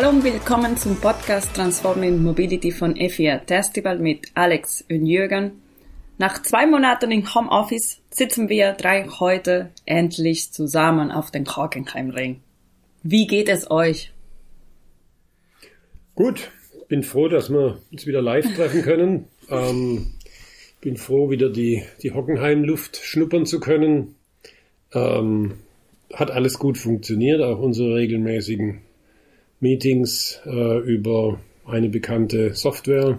Hallo und willkommen zum Podcast Transforming Mobility von FIA Festival mit Alex und Jürgen. Nach zwei Monaten im Homeoffice sitzen wir drei heute endlich zusammen auf dem Hockenheimring. Wie geht es euch? Gut, bin froh, dass wir uns wieder live treffen können. Ähm, bin froh, wieder die, die Hockenheim-Luft schnuppern zu können. Ähm, hat alles gut funktioniert, auch unsere regelmäßigen Meetings äh, über eine bekannte Software,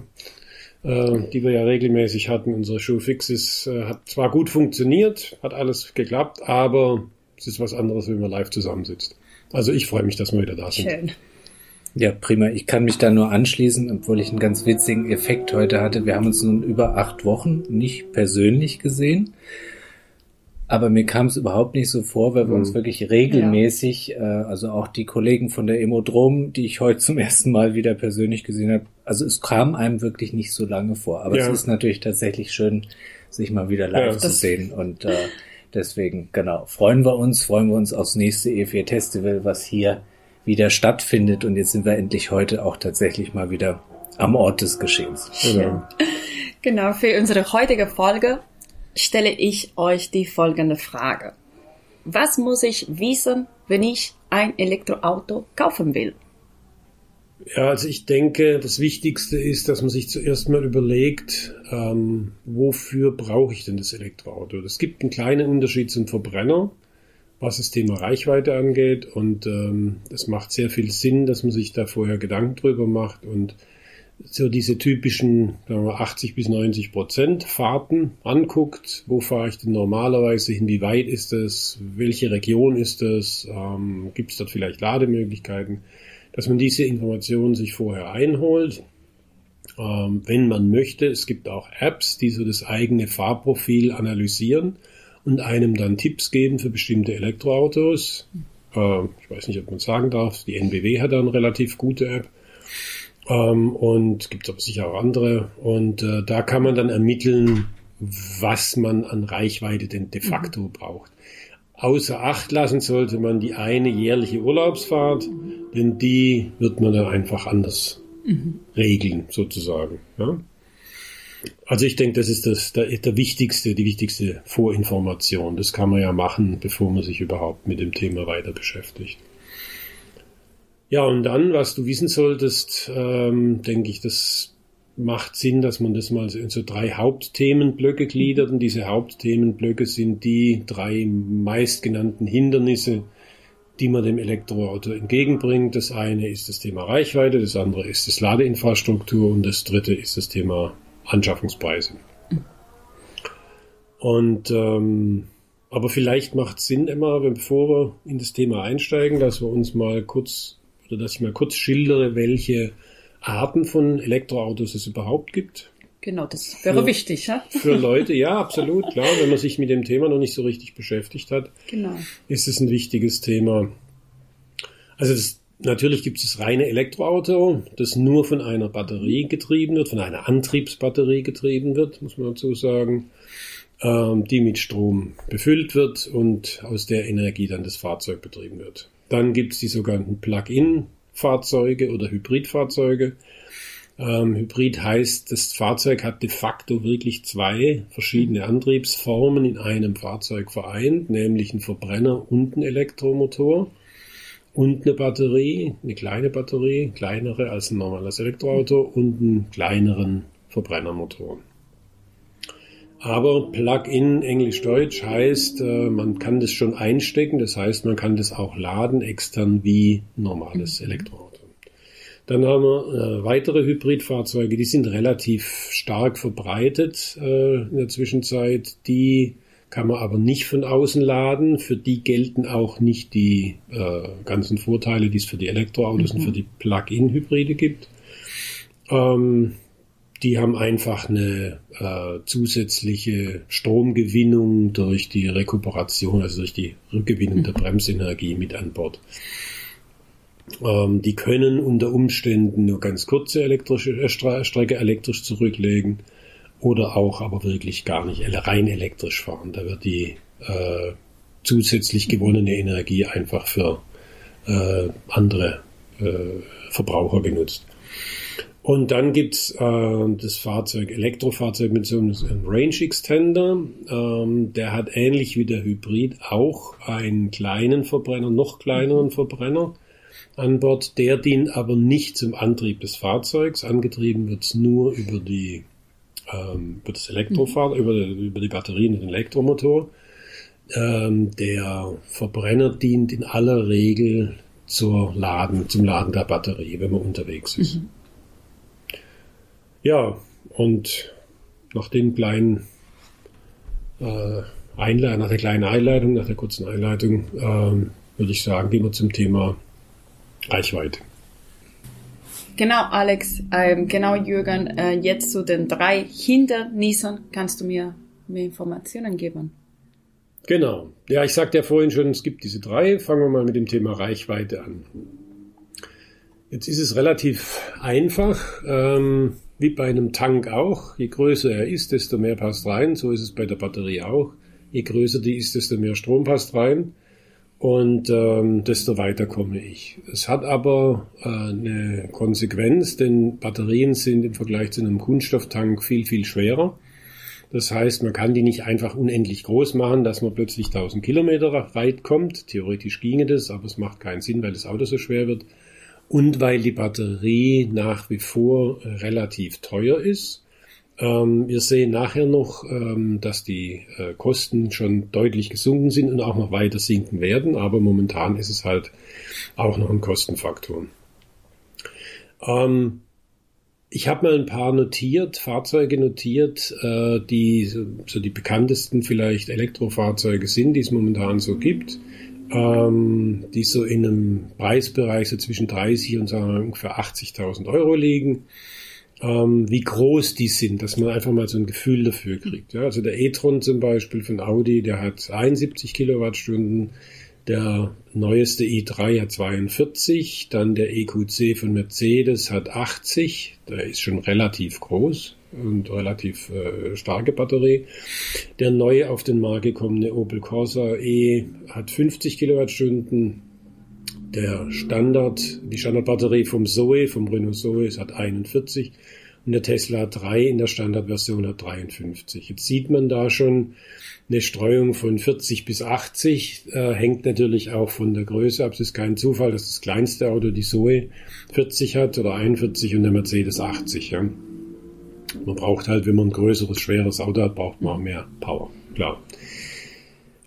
äh, die wir ja regelmäßig hatten. Unsere Show Fixes äh, hat zwar gut funktioniert, hat alles geklappt, aber es ist was anderes, wenn man live zusammensitzt. Also ich freue mich, dass wir wieder da sind. Schön. Ja, prima. Ich kann mich da nur anschließen, obwohl ich einen ganz witzigen Effekt heute hatte. Wir haben uns nun über acht Wochen nicht persönlich gesehen. Aber mir kam es überhaupt nicht so vor, weil wir uns mhm. wirklich regelmäßig, ja. äh, also auch die Kollegen von der Emodrom, die ich heute zum ersten Mal wieder persönlich gesehen habe, also es kam einem wirklich nicht so lange vor. Aber ja. es ist natürlich tatsächlich schön, sich mal wieder live ja, zu sehen. Und äh, deswegen, genau, freuen wir uns, freuen wir uns aufs nächste E4 Festival, was hier wieder stattfindet. Und jetzt sind wir endlich heute auch tatsächlich mal wieder am Ort des Geschehens. Genau. genau, für unsere heutige Folge stelle ich euch die folgende Frage. Was muss ich wissen, wenn ich ein Elektroauto kaufen will? Ja, also ich denke, das Wichtigste ist, dass man sich zuerst mal überlegt, ähm, wofür brauche ich denn das Elektroauto? Es gibt einen kleinen Unterschied zum Verbrenner, was das Thema Reichweite angeht. Und es ähm, macht sehr viel Sinn, dass man sich da vorher Gedanken drüber macht und so diese typischen wir, 80 bis 90 Prozent Fahrten anguckt. Wo fahre ich denn normalerweise hin? Wie weit ist es? Welche Region ist es? Ähm, Gibt es dort vielleicht Lademöglichkeiten? Dass man diese Informationen sich vorher einholt. Ähm, wenn man möchte, es gibt auch Apps, die so das eigene Fahrprofil analysieren und einem dann Tipps geben für bestimmte Elektroautos. Äh, ich weiß nicht, ob man sagen darf. Die NBW hat da eine relativ gute App ähm, und gibt aber sicher auch andere. Und äh, da kann man dann ermitteln, was man an Reichweite denn de facto mhm. braucht. Außer Acht lassen sollte man die eine jährliche Urlaubsfahrt, mhm. denn die wird man dann einfach anders mhm. regeln, sozusagen. Ja? Also ich denke, das ist das, der, der wichtigste, die wichtigste Vorinformation. Das kann man ja machen, bevor man sich überhaupt mit dem Thema weiter beschäftigt. Ja, und dann, was du wissen solltest, ähm, denke ich, das macht Sinn, dass man das mal in so drei Hauptthemenblöcke gliedert. Und diese Hauptthemenblöcke sind die drei meistgenannten Hindernisse, die man dem Elektroauto entgegenbringt. Das eine ist das Thema Reichweite, das andere ist das Ladeinfrastruktur und das dritte ist das Thema Anschaffungspreise. Und ähm, aber vielleicht macht es Sinn, immer, bevor wir in das Thema einsteigen, dass wir uns mal kurz dass ich mal kurz schildere, welche Arten von Elektroautos es überhaupt gibt. Genau, das wäre für, wichtig, ja? Für Leute, ja, absolut, klar. Wenn man sich mit dem Thema noch nicht so richtig beschäftigt hat, genau. ist es ein wichtiges Thema. Also das, natürlich gibt es das reine Elektroauto, das nur von einer Batterie getrieben wird, von einer Antriebsbatterie getrieben wird, muss man dazu sagen, ähm, die mit Strom befüllt wird und aus der Energie dann das Fahrzeug betrieben wird. Dann gibt es die sogenannten Plug-in-Fahrzeuge oder Hybridfahrzeuge. Ähm, Hybrid heißt, das Fahrzeug hat de facto wirklich zwei verschiedene Antriebsformen in einem Fahrzeug vereint, nämlich ein Verbrenner und ein Elektromotor und eine Batterie, eine kleine Batterie, kleinere als ein normales Elektroauto und einen kleineren Verbrennermotor. Aber Plug-in Englisch-Deutsch heißt, äh, man kann das schon einstecken, das heißt, man kann das auch laden extern wie normales mhm. Elektroauto. Dann haben wir äh, weitere Hybridfahrzeuge, die sind relativ stark verbreitet äh, in der Zwischenzeit. Die kann man aber nicht von außen laden. Für die gelten auch nicht die ganzen Vorteile, die es für die Elektroautos mhm. und für die Plug-in-Hybride gibt. Ähm, die haben einfach eine äh, zusätzliche Stromgewinnung durch die Rekuperation, also durch die Rückgewinnung der mhm. Bremsenergie mit an Bord. Ähm, die können unter Umständen nur ganz kurze elektrische äh, Strecke elektrisch zurücklegen oder auch aber wirklich gar nicht rein elektrisch fahren. Da wird die äh, zusätzlich gewonnene Energie einfach für äh, andere äh, Verbraucher genutzt. Und dann gibt's äh, das Fahrzeug, Elektrofahrzeug mit so einem, Range Extender. Ähm, der hat ähnlich wie der Hybrid auch einen kleinen Verbrenner, noch kleineren Verbrenner an Bord. Der dient aber nicht zum Antrieb des Fahrzeugs. Angetrieben wird's nur über die ähm, über das Elektrofahrzeug, mhm. über, über die Batterien und den Elektromotor. Ähm, der Verbrenner dient in aller Regel zur Laden, zum Laden der Batterie, wenn man unterwegs ist. Mhm. Ja, und nach den kleinen äh, Einleitung, nach der kleinen Einleitung, nach der kurzen Einleitung, ähm, würde ich sagen, gehen wir zum Thema Reichweite. Genau, Alex, ähm, genau, Jürgen, äh, jetzt zu den drei Hindernissen kannst du mir mehr Informationen geben. Genau. Ja, ich sagte ja vorhin schon, es gibt diese drei. Fangen wir mal mit dem Thema Reichweite an. Jetzt ist es relativ einfach. Ähm, wie bei einem Tank auch. Je größer er ist, desto mehr passt rein. So ist es bei der Batterie auch. Je größer die ist, desto mehr Strom passt rein. Und ähm, desto weiter komme ich. Es hat aber äh, eine Konsequenz, denn Batterien sind im Vergleich zu einem Kunststofftank viel, viel schwerer. Das heißt, man kann die nicht einfach unendlich groß machen, dass man plötzlich 1000 Kilometer weit kommt. Theoretisch ginge das, aber es macht keinen Sinn, weil das Auto so schwer wird und weil die Batterie nach wie vor relativ teuer ist. Ähm, wir sehen nachher noch, ähm, dass die äh, Kosten schon deutlich gesunken sind und auch noch weiter sinken werden, aber momentan ist es halt auch noch ein Kostenfaktor. Ähm, ich habe mal ein paar notiert, Fahrzeuge notiert, äh, die so die bekanntesten vielleicht Elektrofahrzeuge sind, die es momentan so gibt ähm, die so in einem Preisbereich so zwischen 30 und sagen wir, ungefähr 80.000 Euro liegen. Ähm, wie groß die sind, dass man einfach mal so ein Gefühl dafür kriegt. Ja, also der e-tron zum Beispiel von Audi, der hat 71 Kilowattstunden, der neueste i3 hat 42, dann der EQC von Mercedes hat 80, der ist schon relativ groß und relativ äh, starke Batterie. Der neu auf den Markt gekommene Opel Corsa E hat 50 Kilowattstunden. Der Standard, die Standardbatterie vom Zoe, vom Renault Zoe, hat 41 und der Tesla 3 in der Standardversion hat 53. Jetzt sieht man da schon eine Streuung von 40 bis 80, äh, hängt natürlich auch von der Größe ab. Es ist kein Zufall, dass das kleinste Auto die Zoe 40 hat oder 41 und der Mercedes 80. Ja. Man braucht halt, wenn man ein größeres, schweres Auto hat, braucht man mehr Power. Klar.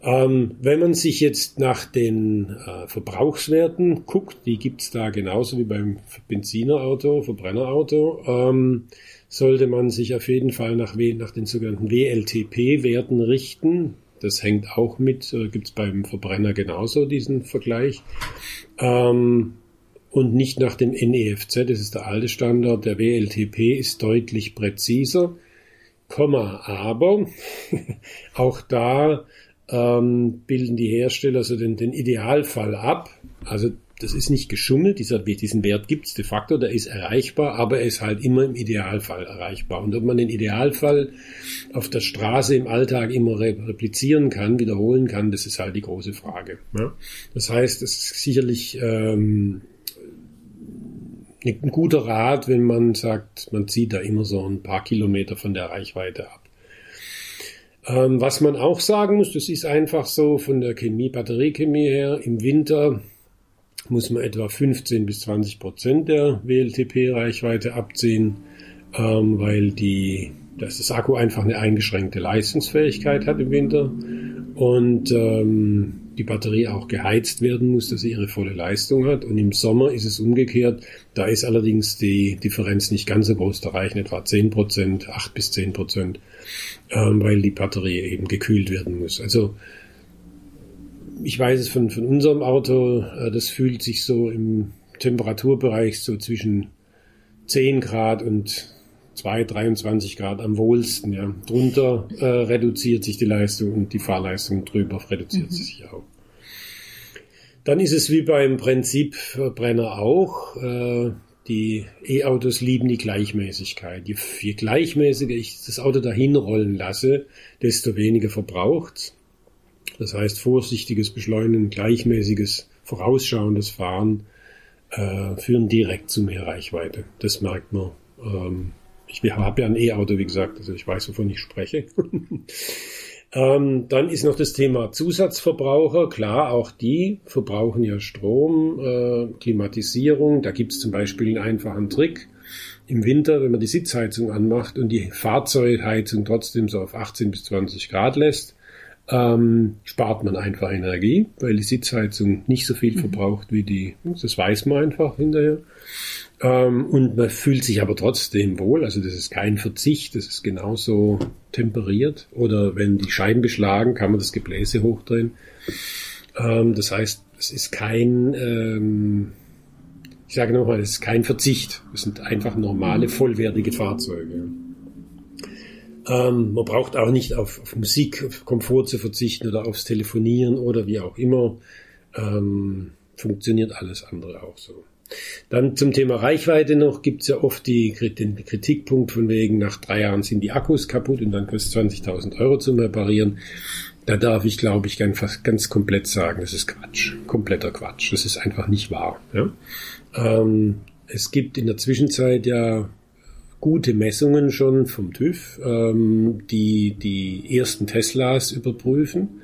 Ähm, wenn man sich jetzt nach den äh, Verbrauchswerten guckt, die gibt's da genauso wie beim Benzinerauto, Verbrennerauto, ähm, sollte man sich auf jeden Fall nach, nach den sogenannten WLTP-Werten richten. Das hängt auch mit, äh, gibt's beim Verbrenner genauso diesen Vergleich. Ähm, und nicht nach dem NEFZ, das ist der alte Standard. Der WLTP ist deutlich präziser, Komma, aber auch da ähm, bilden die Hersteller so den, den Idealfall ab. Also das ist nicht geschummelt, dieser, diesen Wert gibt's de facto, der ist erreichbar, aber er ist halt immer im Idealfall erreichbar. Und ob man den Idealfall auf der Straße im Alltag immer replizieren kann, wiederholen kann, das ist halt die große Frage. Ja? Das heißt, es ist sicherlich ähm, ein guter Rat, wenn man sagt, man zieht da immer so ein paar Kilometer von der Reichweite ab. Ähm, was man auch sagen muss, das ist einfach so von der Chemie, Batteriechemie her, im Winter muss man etwa 15 bis 20 Prozent der WLTP-Reichweite abziehen, ähm, weil die, dass das Akku einfach eine eingeschränkte Leistungsfähigkeit hat im Winter und ähm, die Batterie auch geheizt werden muss, dass sie ihre volle Leistung hat. Und im Sommer ist es umgekehrt. Da ist allerdings die Differenz nicht ganz so groß. Da reichen etwa 10 Prozent, 8 bis 10 Prozent, ähm, weil die Batterie eben gekühlt werden muss. Also ich weiß es von, von unserem Auto, äh, das fühlt sich so im Temperaturbereich so zwischen 10 Grad und 2, 23 Grad am wohlsten. Ja. Drunter äh, reduziert sich die Leistung und die Fahrleistung drüber reduziert mhm. sich auch. Dann ist es wie beim Prinzipverbrenner auch. Äh, die E-Autos lieben die Gleichmäßigkeit. Je, je gleichmäßiger ich das Auto dahin rollen lasse, desto weniger verbraucht. Das heißt, vorsichtiges Beschleunigen, gleichmäßiges, vorausschauendes Fahren äh, führen direkt zu mehr Reichweite. Das merkt man. Ähm, ich habe ja ein E-Auto, wie gesagt, also ich weiß, wovon ich spreche. ähm, dann ist noch das Thema Zusatzverbraucher. Klar, auch die verbrauchen ja Strom, äh, Klimatisierung. Da gibt es zum Beispiel einen einfachen Trick. Im Winter, wenn man die Sitzheizung anmacht und die Fahrzeugheizung trotzdem so auf 18 bis 20 Grad lässt, ähm, spart man einfach Energie, weil die Sitzheizung nicht so viel mhm. verbraucht wie die, das weiß man einfach hinterher. Ähm, und man fühlt sich aber trotzdem wohl, also das ist kein Verzicht, das ist genauso temperiert. Oder wenn die Scheiben beschlagen, kann man das Gebläse hochdrehen. Ähm, das heißt, es ist kein, ähm, ich sage nochmal, es ist kein Verzicht. Es sind einfach normale, vollwertige Fahrzeuge. Ähm, man braucht auch nicht auf, auf, Musik, auf Komfort zu verzichten oder aufs Telefonieren oder wie auch immer. Ähm, funktioniert alles andere auch so. Dann zum Thema Reichweite noch gibt es ja oft die, den Kritikpunkt von wegen, nach drei Jahren sind die Akkus kaputt und dann kostet 20.000 Euro zum Reparieren. Da darf ich, glaube ich, ganz, ganz komplett sagen, das ist Quatsch. Kompletter Quatsch. Das ist einfach nicht wahr. Ja? Ähm, es gibt in der Zwischenzeit ja gute Messungen schon vom TÜV, ähm, die die ersten Teslas überprüfen.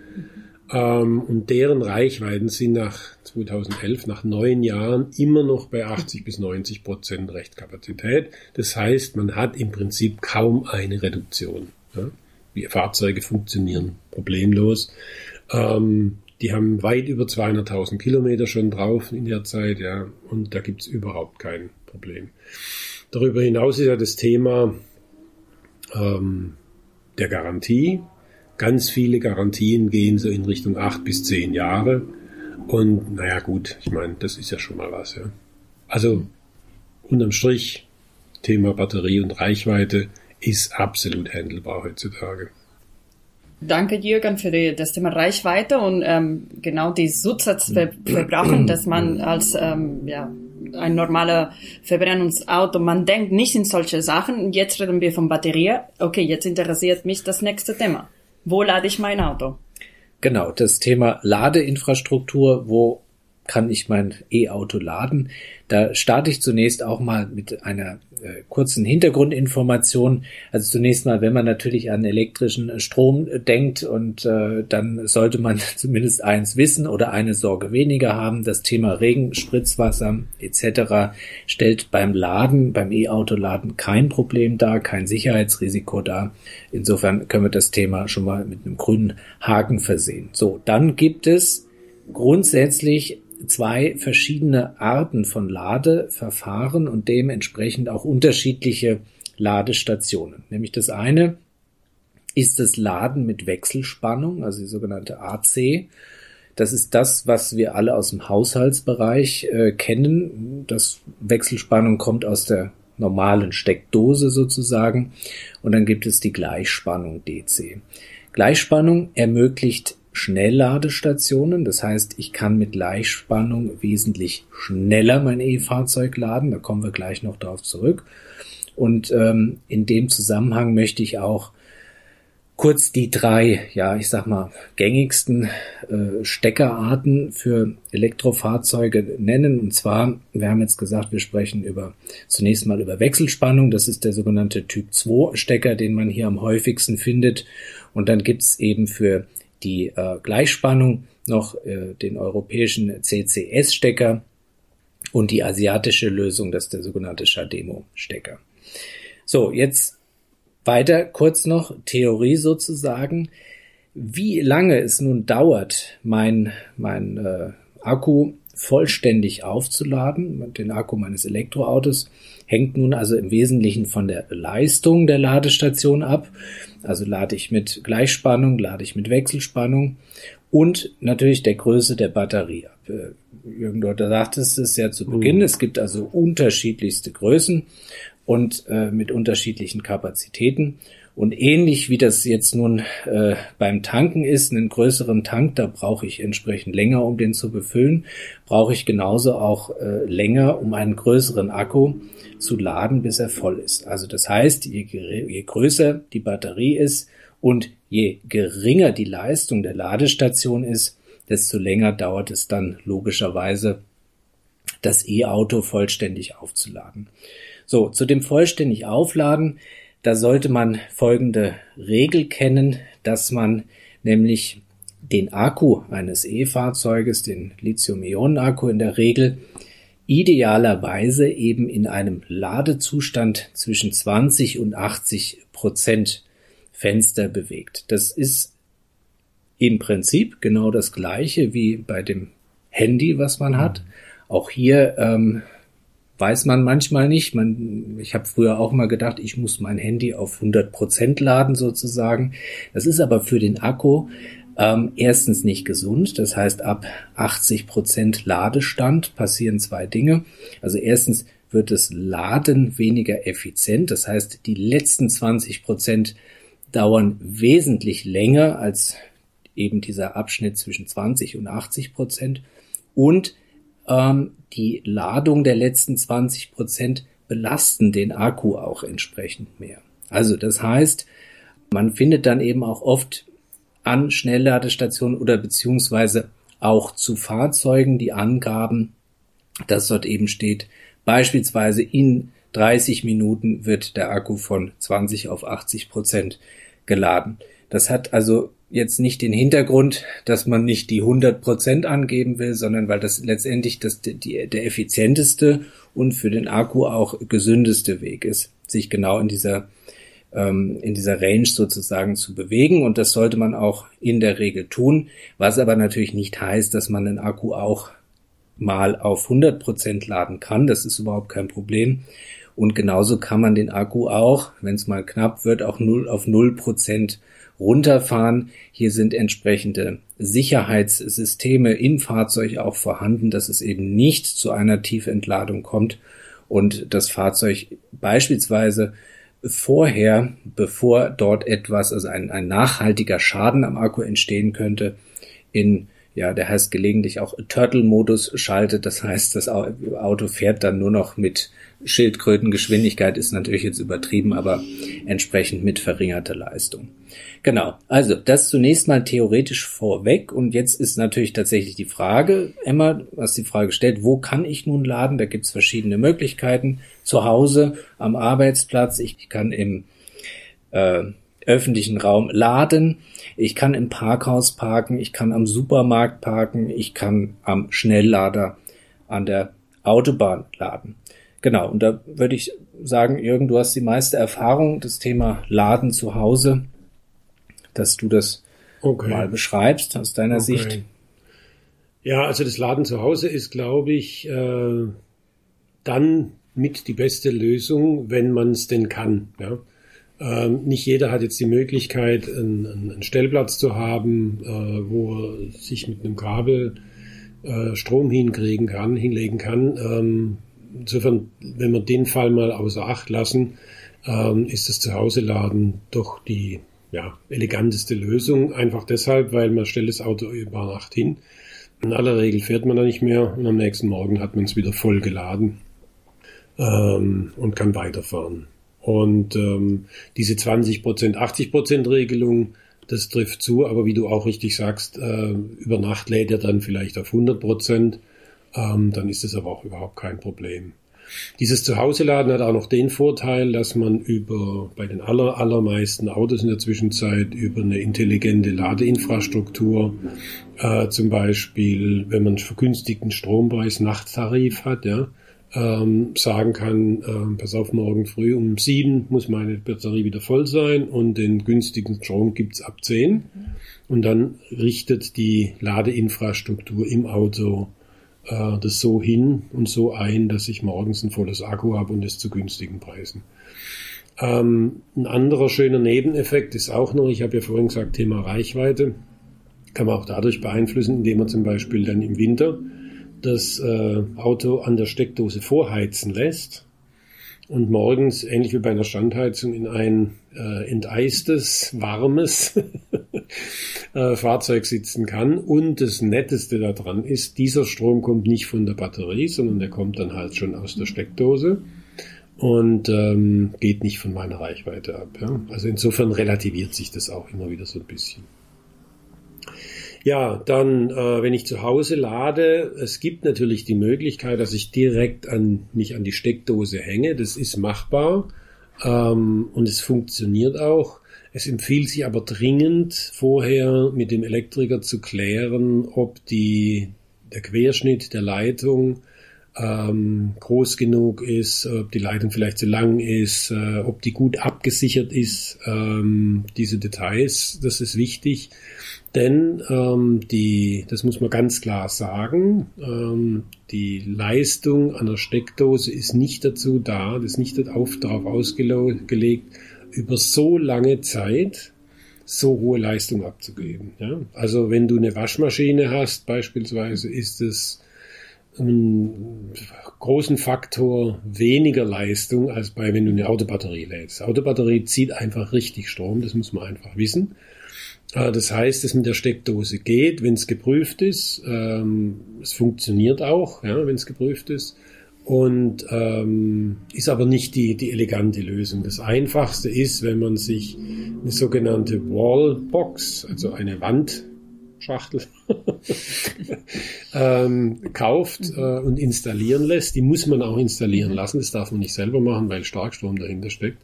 Ähm, und deren Reichweiten sind nach 2011, nach neun Jahren, immer noch bei 80 bis 90 Prozent Rechtkapazität. Das heißt, man hat im Prinzip kaum eine Reduktion. Ja? Die Fahrzeuge funktionieren problemlos. Ähm, die haben weit über 200.000 Kilometer schon drauf in der Zeit, ja, und da gibt's überhaupt kein Problem. Darüber hinaus ist ja das Thema ähm, der Garantie. Ganz viele Garantien gehen so in Richtung acht bis zehn Jahre. Und naja gut, ich meine, das ist ja schon mal was. Ja. Also unterm Strich, Thema Batterie und Reichweite ist absolut handelbar heutzutage. Danke, Jürgen, für die, das Thema Reichweite und ähm, genau die Zusatzverbrauchen, dass man als ähm, ja, ein normaler Verbrennungsauto, man denkt nicht in solche Sachen. Jetzt reden wir von Batterie. Okay, jetzt interessiert mich das nächste Thema. Wo lade ich mein Auto? Genau, das Thema Ladeinfrastruktur, wo kann ich mein E-Auto laden? Da starte ich zunächst auch mal mit einer äh, kurzen Hintergrundinformation. Also zunächst mal, wenn man natürlich an elektrischen Strom denkt und äh, dann sollte man zumindest eins wissen oder eine Sorge weniger haben. Das Thema Regen, Spritzwasser etc. stellt beim Laden, beim E-Auto-Laden kein Problem dar, kein Sicherheitsrisiko dar. Insofern können wir das Thema schon mal mit einem grünen Haken versehen. So, dann gibt es grundsätzlich zwei verschiedene Arten von Ladeverfahren und dementsprechend auch unterschiedliche Ladestationen. Nämlich das eine ist das Laden mit Wechselspannung, also die sogenannte AC. Das ist das, was wir alle aus dem Haushaltsbereich äh, kennen. Das Wechselspannung kommt aus der normalen Steckdose sozusagen. Und dann gibt es die Gleichspannung DC. Gleichspannung ermöglicht Schnellladestationen. Das heißt, ich kann mit Gleichspannung wesentlich schneller mein E-Fahrzeug laden. Da kommen wir gleich noch darauf zurück. Und ähm, in dem Zusammenhang möchte ich auch kurz die drei, ja, ich sag mal, gängigsten äh, Steckerarten für Elektrofahrzeuge nennen. Und zwar, wir haben jetzt gesagt, wir sprechen über zunächst mal über Wechselspannung. Das ist der sogenannte Typ 2 Stecker, den man hier am häufigsten findet. Und dann gibt's eben für die äh, Gleichspannung noch äh, den europäischen CCS-Stecker und die asiatische Lösung, das ist der sogenannte Shademo-Stecker. So, jetzt weiter kurz noch Theorie sozusagen. Wie lange es nun dauert, mein, mein äh, Akku vollständig aufzuladen, den Akku meines Elektroautos, hängt nun also im Wesentlichen von der Leistung der Ladestation ab. Also lade ich mit Gleichspannung, lade ich mit Wechselspannung und natürlich der Größe der Batterie ab. Äh, Jürgen dort sagt es ja zu Beginn, mhm. es gibt also unterschiedlichste Größen und äh, mit unterschiedlichen Kapazitäten. Und ähnlich wie das jetzt nun äh, beim Tanken ist, einen größeren Tank, da brauche ich entsprechend länger, um den zu befüllen, brauche ich genauso auch äh, länger, um einen größeren Akku zu laden, bis er voll ist. Also das heißt, je, je größer die Batterie ist und je geringer die Leistung der Ladestation ist, desto länger dauert es dann logischerweise, das E-Auto vollständig aufzuladen. So, zu dem vollständig aufladen, da sollte man folgende Regel kennen, dass man nämlich den Akku eines E-Fahrzeuges, den Lithium-Ionen-Akku in der Regel, idealerweise eben in einem Ladezustand zwischen 20 und 80 Prozent Fenster bewegt. Das ist im Prinzip genau das gleiche wie bei dem Handy, was man hat. Auch hier ähm, weiß man manchmal nicht. Man, ich habe früher auch mal gedacht, ich muss mein Handy auf 100 Prozent laden sozusagen. Das ist aber für den Akku ähm, erstens nicht gesund. Das heißt, ab 80 Prozent Ladestand passieren zwei Dinge. Also erstens wird das Laden weniger effizient. Das heißt, die letzten 20 Prozent dauern wesentlich länger als eben dieser Abschnitt zwischen 20 und 80 Prozent. Und ähm, die Ladung der letzten 20 Prozent belasten den Akku auch entsprechend mehr. Also das heißt, man findet dann eben auch oft an Schnellladestationen oder beziehungsweise auch zu Fahrzeugen die Angaben, dass dort eben steht, beispielsweise in 30 Minuten wird der Akku von 20 auf 80 Prozent geladen. Das hat also jetzt nicht den Hintergrund, dass man nicht die 100 Prozent angeben will, sondern weil das letztendlich das, die, der effizienteste und für den Akku auch gesündeste Weg ist, sich genau in dieser ähm, in dieser Range sozusagen zu bewegen. Und das sollte man auch in der Regel tun, was aber natürlich nicht heißt, dass man den Akku auch mal auf 100 Prozent laden kann, das ist überhaupt kein Problem. Und genauso kann man den Akku auch, wenn es mal knapp wird, auch null auf null Prozent runterfahren. Hier sind entsprechende Sicherheitssysteme im Fahrzeug auch vorhanden, dass es eben nicht zu einer Tiefentladung kommt und das Fahrzeug beispielsweise vorher, bevor dort etwas, also ein, ein nachhaltiger Schaden am Akku entstehen könnte, in ja, der heißt gelegentlich auch Turtle-Modus schaltet. Das heißt, das Auto fährt dann nur noch mit Schildkrötengeschwindigkeit, ist natürlich jetzt übertrieben, aber entsprechend mit verringerter Leistung. Genau, also das zunächst mal theoretisch vorweg und jetzt ist natürlich tatsächlich die Frage, Emma, was die Frage stellt, wo kann ich nun laden? Da gibt's verschiedene Möglichkeiten. Zu Hause, am Arbeitsplatz, ich kann im äh, öffentlichen Raum laden, ich kann im Parkhaus parken, ich kann am Supermarkt parken, ich kann am Schnelllader an der Autobahn laden. Genau, und da würde ich sagen, Jürgen, du hast die meiste Erfahrung, das Thema Laden zu Hause dass du das okay. mal beschreibst aus deiner okay. Sicht. Ja, also das Laden zu Hause ist, glaube ich, äh, dann mit die beste Lösung, wenn man es denn kann. Ja? Ähm, nicht jeder hat jetzt die Möglichkeit, einen, einen Stellplatz zu haben, äh, wo er sich mit einem Kabel äh, Strom hinkriegen kann, hinlegen kann. Ähm, insofern, wenn wir den Fall mal außer Acht lassen, ähm, ist das Zuhause-Laden doch die ja, eleganteste Lösung. Einfach deshalb, weil man stellt das Auto über Nacht hin. In aller Regel fährt man da nicht mehr und am nächsten Morgen hat man es wieder voll geladen ähm, und kann weiterfahren. Und ähm, diese 20%, 80% Regelung, das trifft zu, aber wie du auch richtig sagst, äh, über Nacht lädt er dann vielleicht auf 100%, ähm, dann ist es aber auch überhaupt kein Problem. Dieses Zuhause-Laden hat auch noch den Vorteil, dass man über, bei den aller, allermeisten Autos in der Zwischenzeit über eine intelligente Ladeinfrastruktur, äh, zum Beispiel, wenn man einen vergünstigten Strompreis Nachttarif hat, ja, ähm, sagen kann, äh, pass auf, morgen früh um sieben muss meine Batterie wieder voll sein und den günstigen Strom gibt's ab zehn. Und dann richtet die Ladeinfrastruktur im Auto äh, das so hin und so ein, dass ich morgens ein volles Akku habe und es zu günstigen Preisen. Ähm, ein anderer schöner Nebeneffekt ist auch noch, ich habe ja vorhin gesagt, Thema Reichweite, kann man auch dadurch beeinflussen, indem man zum Beispiel dann im Winter das äh, Auto an der Steckdose vorheizen lässt und morgens, ähnlich wie bei einer Standheizung, in ein äh, enteistes, warmes äh, Fahrzeug sitzen kann. Und das Netteste daran ist, dieser Strom kommt nicht von der Batterie, sondern der kommt dann halt schon aus der Steckdose und ähm, geht nicht von meiner Reichweite ab. Ja? Also insofern relativiert sich das auch immer wieder so ein bisschen. Ja, dann, äh, wenn ich zu Hause lade, es gibt natürlich die Möglichkeit, dass ich direkt an mich an die Steckdose hänge. Das ist machbar ähm, und es funktioniert auch. Es empfiehlt sich aber dringend, vorher mit dem Elektriker zu klären, ob die, der Querschnitt der Leitung ähm, groß genug ist, ob die Leitung vielleicht zu lang ist, äh, ob die gut abgesichert ist. Ähm, diese Details, das ist wichtig. Denn ähm, die, das muss man ganz klar sagen, ähm, die Leistung einer Steckdose ist nicht dazu da, das ist nicht darauf, ausgelegt, über so lange Zeit so hohe Leistung abzugeben. Ja? Also wenn du eine Waschmaschine hast beispielsweise, ist es einen großen Faktor weniger Leistung als bei, wenn du eine Autobatterie lädst. Autobatterie zieht einfach richtig Strom, das muss man einfach wissen. Äh, das heißt, es mit der Steckdose geht, wenn es geprüft ist. Ähm, es funktioniert auch, wenn es geprüft ist. Und ähm, ist aber nicht die, die elegante Lösung. Das Einfachste ist, wenn man sich eine sogenannte Wallbox, also eine Wand Schachtel ähm, kauft äh, und installieren lässt. Die muss man auch installieren lassen. Das darf man nicht selber machen, weil Starkstrom dahinter steckt.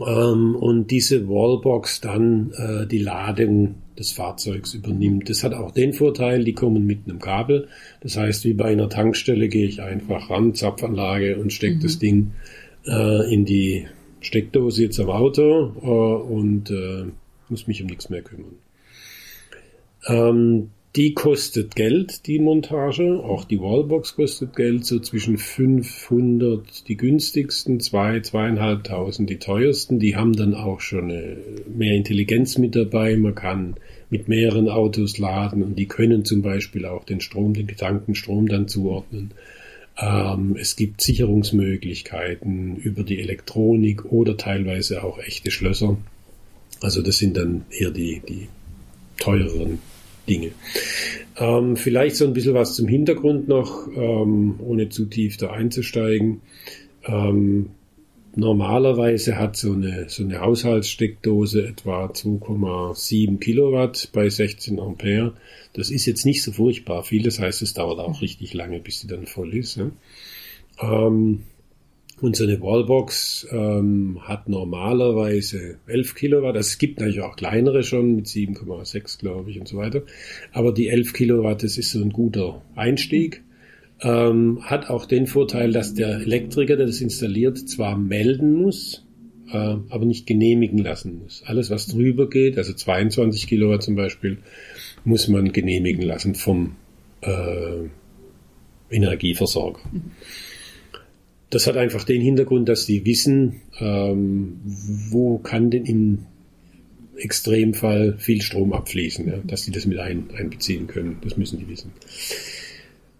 Ähm, und diese Wallbox dann äh, die Ladung des Fahrzeugs übernimmt. Das hat auch den Vorteil, die kommen mit einem Kabel. Das heißt, wie bei einer Tankstelle gehe ich einfach ran, Zapfanlage und stecke mhm. das Ding äh, in die Steckdose jetzt am Auto äh, und äh, muss mich um nichts mehr kümmern. Ähm, die kostet Geld, die Montage. Auch die Wallbox kostet Geld, so zwischen 500 die günstigsten, 2, zweieinhalbtausend die teuersten. Die haben dann auch schon mehr Intelligenz mit dabei. Man kann mit mehreren Autos laden und die können zum Beispiel auch den Strom, den Gedankenstrom dann zuordnen. Ähm, es gibt Sicherungsmöglichkeiten über die Elektronik oder teilweise auch echte Schlösser. Also das sind dann eher die, die teureren Dinge. Ähm, vielleicht so ein bisschen was zum Hintergrund noch, ähm, ohne zu tief da einzusteigen. Ähm, normalerweise hat so eine, so eine Haushaltssteckdose etwa 2,7 Kilowatt bei 16 Ampere. Das ist jetzt nicht so furchtbar viel, das heißt, es dauert auch richtig lange, bis sie dann voll ist. Ja. Ähm, eine Wallbox ähm, hat normalerweise 11 Kilowatt. Also es gibt natürlich auch kleinere schon mit 7,6 glaube ich und so weiter. Aber die 11 Kilowatt, das ist so ein guter Einstieg. Ähm, hat auch den Vorteil, dass der Elektriker, der das installiert, zwar melden muss, äh, aber nicht genehmigen lassen muss. Alles, was drüber geht, also 22 Kilowatt zum Beispiel, muss man genehmigen lassen vom äh, Energieversorger. Mhm. Das hat einfach den Hintergrund, dass die wissen, ähm, wo kann denn im Extremfall viel Strom abfließen, ja, dass sie das mit ein, einbeziehen können. Das müssen die wissen.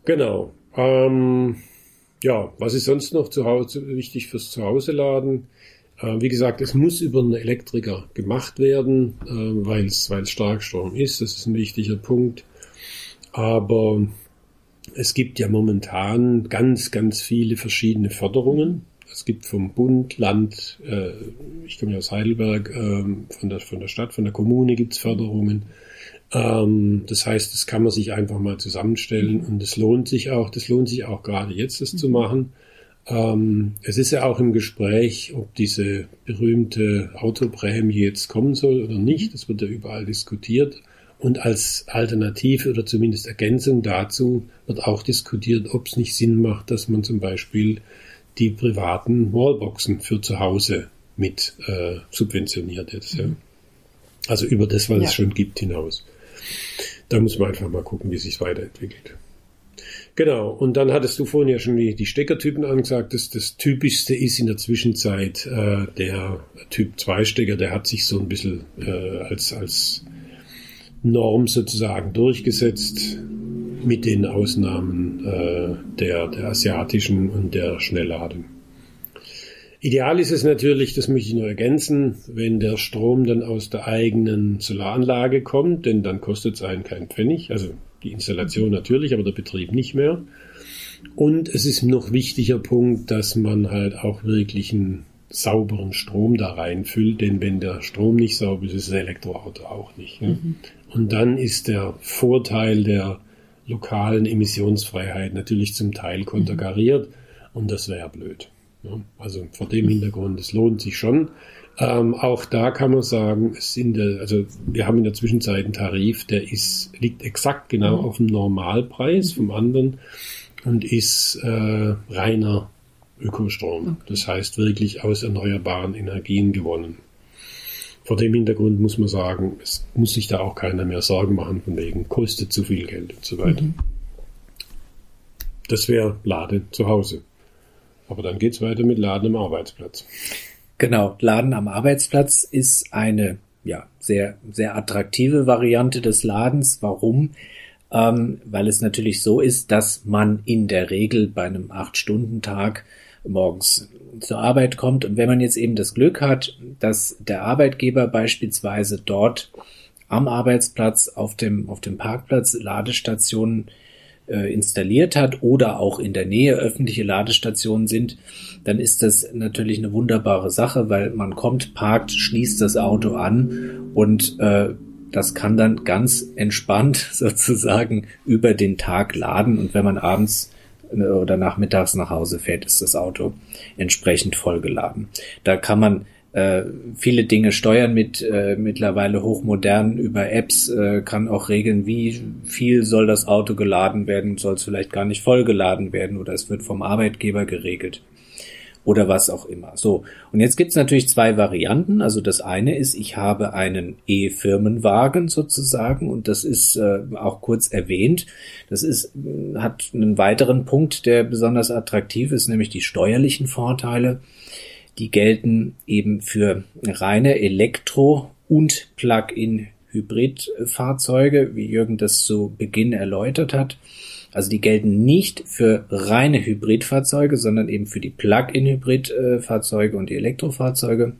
Genau. Ähm, ja, was ist sonst noch zu Hause wichtig fürs Zuhause laden? Äh, wie gesagt, es muss über einen Elektriker gemacht werden, äh, weil es Starkstrom ist. Das ist ein wichtiger Punkt. Aber es gibt ja momentan ganz, ganz viele verschiedene Förderungen. Es gibt vom Bund, Land, äh, ich komme ja aus Heidelberg, äh, von, der, von der Stadt, von der Kommune gibt's Förderungen. Ähm, das heißt, das kann man sich einfach mal zusammenstellen und es lohnt sich auch, das lohnt sich auch gerade jetzt, das zu machen. Ähm, es ist ja auch im Gespräch, ob diese berühmte Autoprämie jetzt kommen soll oder nicht. Das wird ja überall diskutiert. Und als Alternative oder zumindest Ergänzung dazu wird auch diskutiert, ob es nicht Sinn macht, dass man zum Beispiel die privaten Wallboxen für zu Hause mit äh, subventioniert jetzt. Ja. Also über das, was ja. es schon gibt, hinaus. Da muss man einfach mal gucken, wie sich weiterentwickelt. Genau, und dann hattest du vorhin ja schon die, die Steckertypen angesagt. Das, das Typischste ist in der Zwischenzeit äh, der Typ 2 Stecker, der hat sich so ein bisschen äh, als, als Norm sozusagen durchgesetzt, mit den Ausnahmen äh, der, der asiatischen und der Schnellladung. Ideal ist es natürlich, das möchte ich nur ergänzen, wenn der Strom dann aus der eigenen Solaranlage kommt, denn dann kostet es einen keinen Pfennig, also die Installation natürlich, aber der Betrieb nicht mehr. Und es ist noch wichtiger Punkt, dass man halt auch wirklich einen sauberen Strom da reinfüllt, denn wenn der Strom nicht sauber ist, ist das Elektroauto auch nicht. Ja? Mhm. Und dann ist der Vorteil der lokalen Emissionsfreiheit natürlich zum Teil konterkariert und das wäre blöd. Ja, also vor dem Hintergrund, es lohnt sich schon. Ähm, auch da kann man sagen, es sind, äh, also wir haben in der Zwischenzeit einen Tarif, der ist, liegt exakt genau mhm. auf dem Normalpreis vom anderen und ist äh, reiner Ökostrom. Okay. Das heißt wirklich aus erneuerbaren Energien gewonnen. Vor dem Hintergrund muss man sagen, es muss sich da auch keiner mehr Sorgen machen von wegen, kostet zu viel Geld und so weiter. Mhm. Das wäre Lade zu Hause. Aber dann geht's weiter mit Laden am Arbeitsplatz. Genau, Laden am Arbeitsplatz ist eine ja, sehr, sehr attraktive Variante des Ladens. Warum? Ähm, weil es natürlich so ist, dass man in der Regel bei einem Acht-Stunden-Tag morgens zur Arbeit kommt. Und wenn man jetzt eben das Glück hat, dass der Arbeitgeber beispielsweise dort am Arbeitsplatz auf dem, auf dem Parkplatz Ladestationen äh, installiert hat oder auch in der Nähe öffentliche Ladestationen sind, dann ist das natürlich eine wunderbare Sache, weil man kommt, parkt, schließt das Auto an und äh, das kann dann ganz entspannt sozusagen über den Tag laden und wenn man abends oder nachmittags nach Hause fährt, ist das Auto entsprechend vollgeladen. Da kann man äh, viele Dinge steuern mit äh, mittlerweile hochmodern über Apps, äh, kann auch regeln, wie viel soll das Auto geladen werden, soll es vielleicht gar nicht voll geladen werden oder es wird vom Arbeitgeber geregelt oder was auch immer. So, und jetzt gibt's natürlich zwei Varianten. Also das eine ist, ich habe einen E-Firmenwagen sozusagen und das ist äh, auch kurz erwähnt. Das ist, hat einen weiteren Punkt, der besonders attraktiv ist, nämlich die steuerlichen Vorteile die gelten eben für reine Elektro- und Plug-in-Hybrid-Fahrzeuge, wie Jürgen das zu Beginn erläutert hat. Also die gelten nicht für reine Hybridfahrzeuge, sondern eben für die Plug-in-Hybrid-Fahrzeuge und die Elektrofahrzeuge.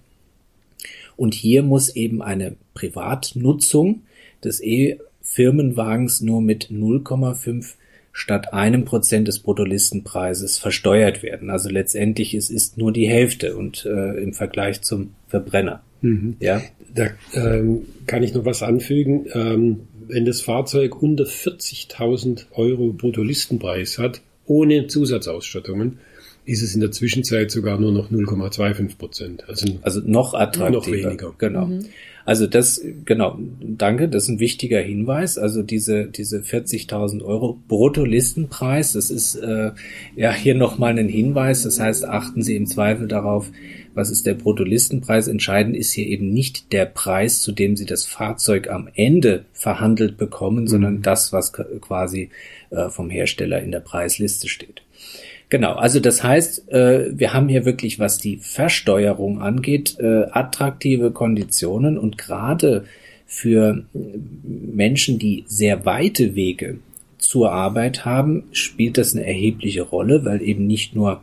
Und hier muss eben eine Privatnutzung des E-Firmenwagens nur mit 0,5 statt einem Prozent des Bruttolistenpreises versteuert werden. Also letztendlich es ist nur die Hälfte und äh, im Vergleich zum Verbrenner. Mhm. Ja, da ähm, kann ich noch was anfügen. Ähm, wenn das Fahrzeug unter 40.000 Euro Bruttolistenpreis hat, ohne Zusatzausstattungen, ist es in der Zwischenzeit sogar nur noch 0,25 Prozent. Also, also noch attraktiver. Noch weniger. Genau. Mhm. Also das, genau, danke, das ist ein wichtiger Hinweis. Also diese, diese 40.000 Euro Bruttolistenpreis, das ist äh, ja hier nochmal ein Hinweis. Das heißt, achten Sie im Zweifel darauf, was ist der Bruttolistenpreis. Entscheidend ist hier eben nicht der Preis, zu dem Sie das Fahrzeug am Ende verhandelt bekommen, mhm. sondern das, was quasi äh, vom Hersteller in der Preisliste steht. Genau, also das heißt, äh, wir haben hier wirklich, was die Versteuerung angeht, äh, attraktive Konditionen und gerade für Menschen, die sehr weite Wege zur Arbeit haben, spielt das eine erhebliche Rolle, weil eben nicht nur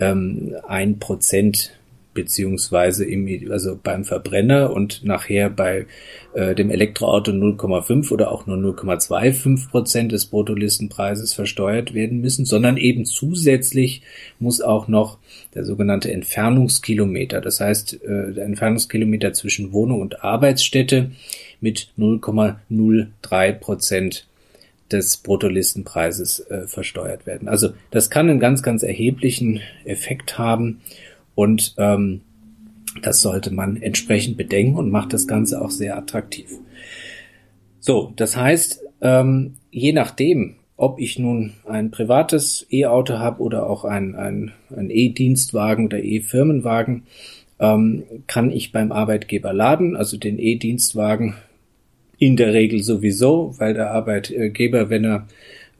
ähm, ein Prozent beziehungsweise im, also beim Verbrenner und nachher bei äh, dem Elektroauto 0,5 oder auch nur 0,25 Prozent des Bruttolistenpreises versteuert werden müssen, sondern eben zusätzlich muss auch noch der sogenannte Entfernungskilometer, das heißt äh, der Entfernungskilometer zwischen Wohnung und Arbeitsstätte mit 0,03 Prozent des Bruttolistenpreises äh, versteuert werden. Also das kann einen ganz, ganz erheblichen Effekt haben und ähm, das sollte man entsprechend bedenken und macht das Ganze auch sehr attraktiv. So, das heißt, ähm, je nachdem, ob ich nun ein privates E-Auto habe oder auch ein, ein, ein E-Dienstwagen oder E-Firmenwagen, ähm, kann ich beim Arbeitgeber laden, also den E-Dienstwagen in der Regel sowieso, weil der Arbeitgeber, wenn er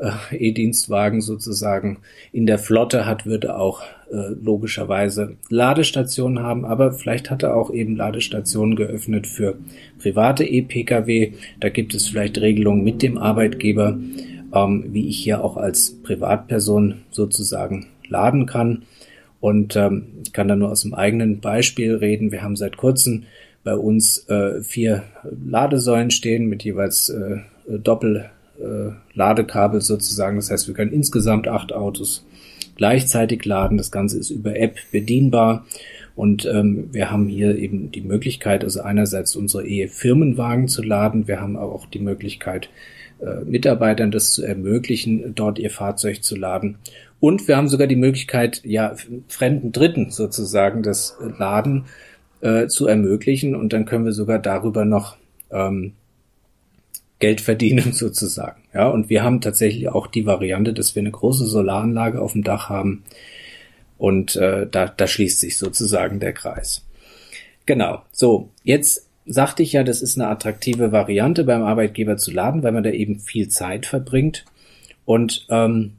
äh, E-Dienstwagen sozusagen in der Flotte hat, würde auch äh, logischerweise Ladestationen haben, aber vielleicht hat er auch eben Ladestationen geöffnet für private E-Pkw. Da gibt es vielleicht Regelungen mit dem Arbeitgeber, ähm, wie ich hier auch als Privatperson sozusagen laden kann. Und ähm, ich kann da nur aus dem eigenen Beispiel reden. Wir haben seit kurzem bei uns äh, vier Ladesäulen stehen mit jeweils äh, Doppel äh, Ladekabel sozusagen. Das heißt, wir können insgesamt acht Autos gleichzeitig laden. Das Ganze ist über App bedienbar Und ähm, wir haben hier eben die Möglichkeit, also einerseits unsere Ehe-Firmenwagen zu laden, wir haben aber auch die Möglichkeit, äh, Mitarbeitern das zu ermöglichen, dort ihr Fahrzeug zu laden. Und wir haben sogar die Möglichkeit, ja, fremden Dritten sozusagen das Laden äh, zu ermöglichen. Und dann können wir sogar darüber noch ähm, Geld verdienen sozusagen. Ja, und wir haben tatsächlich auch die Variante, dass wir eine große Solaranlage auf dem Dach haben. Und äh, da, da schließt sich sozusagen der Kreis. Genau. So, jetzt sagte ich ja, das ist eine attraktive Variante beim Arbeitgeber zu laden, weil man da eben viel Zeit verbringt. Und ähm,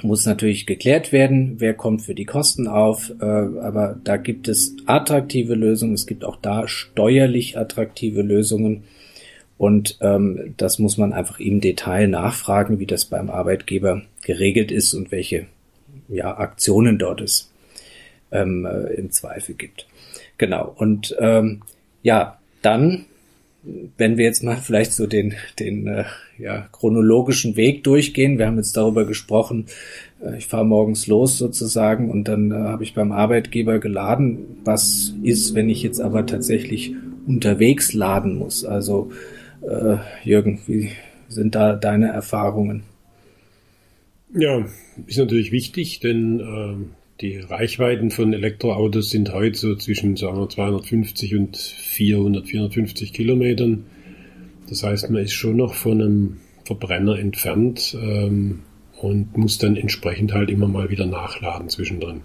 muss natürlich geklärt werden, wer kommt für die Kosten auf, äh, aber da gibt es attraktive Lösungen, es gibt auch da steuerlich attraktive Lösungen und ähm, das muss man einfach im Detail nachfragen, wie das beim Arbeitgeber geregelt ist und welche ja, Aktionen dort es ähm, äh, im Zweifel gibt. Genau, und ähm, ja, dann wenn wir jetzt mal vielleicht so den, den äh, ja, chronologischen Weg durchgehen, wir haben jetzt darüber gesprochen, äh, ich fahre morgens los sozusagen und dann äh, habe ich beim Arbeitgeber geladen. Was ist, wenn ich jetzt aber tatsächlich unterwegs laden muss? Also äh, Jürgen, wie sind da deine Erfahrungen? Ja, ist natürlich wichtig, denn äh, die Reichweiten von Elektroautos sind heute so zwischen sagen wir, 250 und 400, 450 Kilometern. Das heißt, man ist schon noch von einem Verbrenner entfernt ähm, und muss dann entsprechend halt immer mal wieder nachladen zwischendrin.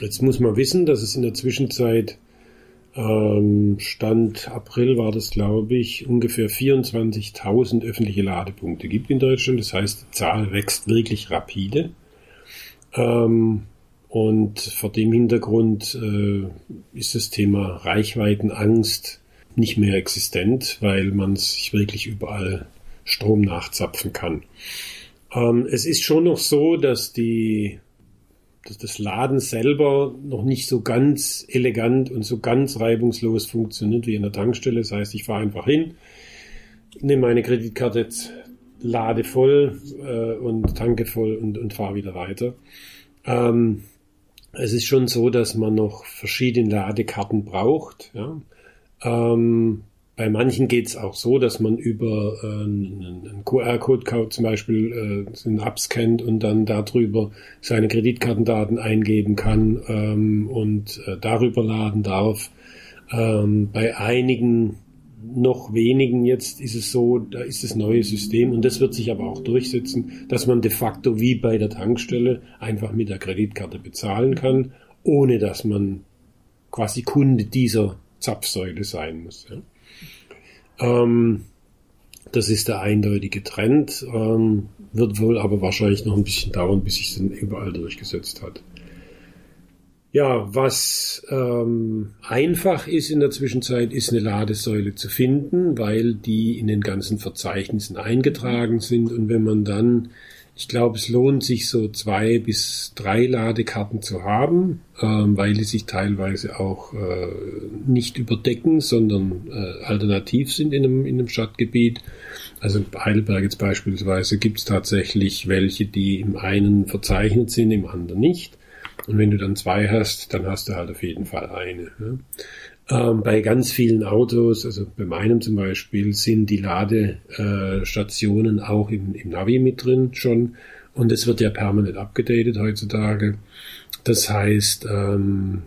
Jetzt muss man wissen, dass es in der Zwischenzeit ähm, Stand April war das, glaube ich, ungefähr 24.000 öffentliche Ladepunkte gibt in Deutschland. Das heißt, die Zahl wächst wirklich rapide. Ähm, und vor dem Hintergrund äh, ist das Thema Reichweitenangst nicht mehr existent, weil man sich wirklich überall Strom nachzapfen kann. Ähm, es ist schon noch so, dass die dass das Laden selber noch nicht so ganz elegant und so ganz reibungslos funktioniert wie in der Tankstelle. Das heißt, ich fahre einfach hin, nehme meine Kreditkarte, lade voll äh, und tanke voll und, und fahre wieder weiter. Ähm, es ist schon so, dass man noch verschiedene Ladekarten braucht. Ja. Ähm, bei manchen geht es auch so, dass man über äh, einen QR-Code zum Beispiel äh, einen abscannt und dann darüber seine Kreditkartendaten eingeben kann ähm, und äh, darüber laden darf. Ähm, bei einigen noch wenigen jetzt ist es so, da ist das neue System und das wird sich aber auch durchsetzen, dass man de facto wie bei der Tankstelle einfach mit der Kreditkarte bezahlen kann, ohne dass man quasi Kunde dieser Zapfsäule sein muss. Ja. Ähm, das ist der eindeutige Trend, ähm, wird wohl aber wahrscheinlich noch ein bisschen dauern, bis sich dann überall durchgesetzt hat. Ja, was ähm, einfach ist in der Zwischenzeit, ist eine Ladesäule zu finden, weil die in den ganzen Verzeichnissen eingetragen sind. Und wenn man dann, ich glaube, es lohnt sich so zwei bis drei Ladekarten zu haben, ähm, weil die sich teilweise auch äh, nicht überdecken, sondern äh, alternativ sind in einem, in einem Stadtgebiet. Also in Heidelberg jetzt beispielsweise gibt es tatsächlich welche, die im einen verzeichnet sind, im anderen nicht. Und wenn du dann zwei hast, dann hast du halt auf jeden Fall eine. Ne? Ähm, bei ganz vielen Autos, also bei meinem zum Beispiel, sind die Ladestationen auch im, im Navi mit drin schon. Und es wird ja permanent abgedatet heutzutage. Das heißt, ähm,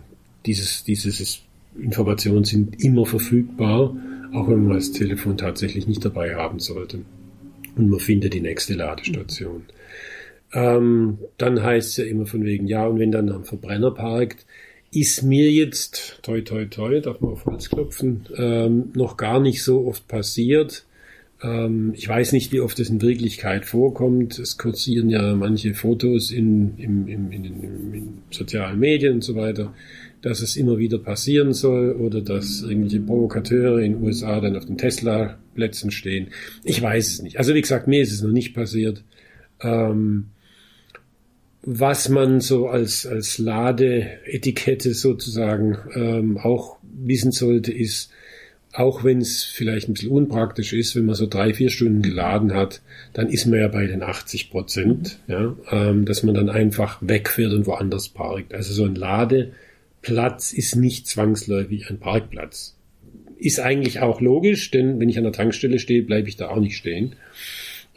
dieses, dieses Informationen sind immer verfügbar, auch wenn man das Telefon tatsächlich nicht dabei haben sollte. Und man findet die nächste Ladestation. Ähm, dann heißt es ja immer von wegen, ja, und wenn dann am Verbrenner parkt, ist mir jetzt, toi, toi, toi, darf man auf Holz klopfen, ähm, noch gar nicht so oft passiert. Ähm, ich weiß nicht, wie oft es in Wirklichkeit vorkommt. Es kursieren ja manche Fotos in, in, in, in, in sozialen Medien und so weiter, dass es immer wieder passieren soll oder dass irgendwelche Provokateure in den USA dann auf den Tesla-Plätzen stehen. Ich weiß es nicht. Also wie gesagt, mir ist es noch nicht passiert. Ähm, was man so als, als Ladeetikette sozusagen ähm, auch wissen sollte, ist, auch wenn es vielleicht ein bisschen unpraktisch ist, wenn man so drei, vier Stunden geladen hat, dann ist man ja bei den 80 Prozent, ja, ähm, dass man dann einfach wegfährt und woanders parkt. Also so ein Lade Platz ist nicht zwangsläufig ein Parkplatz. Ist eigentlich auch logisch, denn wenn ich an der Tankstelle stehe, bleibe ich da auch nicht stehen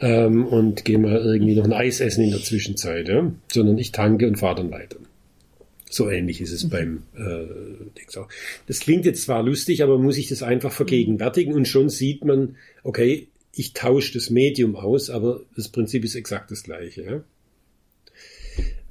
ähm, und gehe mal irgendwie noch ein Eis essen in der Zwischenzeit, ja? sondern ich tanke und fahre dann weiter. So ähnlich ist es mhm. beim äh. Das klingt jetzt zwar lustig, aber muss ich das einfach vergegenwärtigen und schon sieht man, okay, ich tausche das Medium aus, aber das Prinzip ist exakt das gleiche. Ja?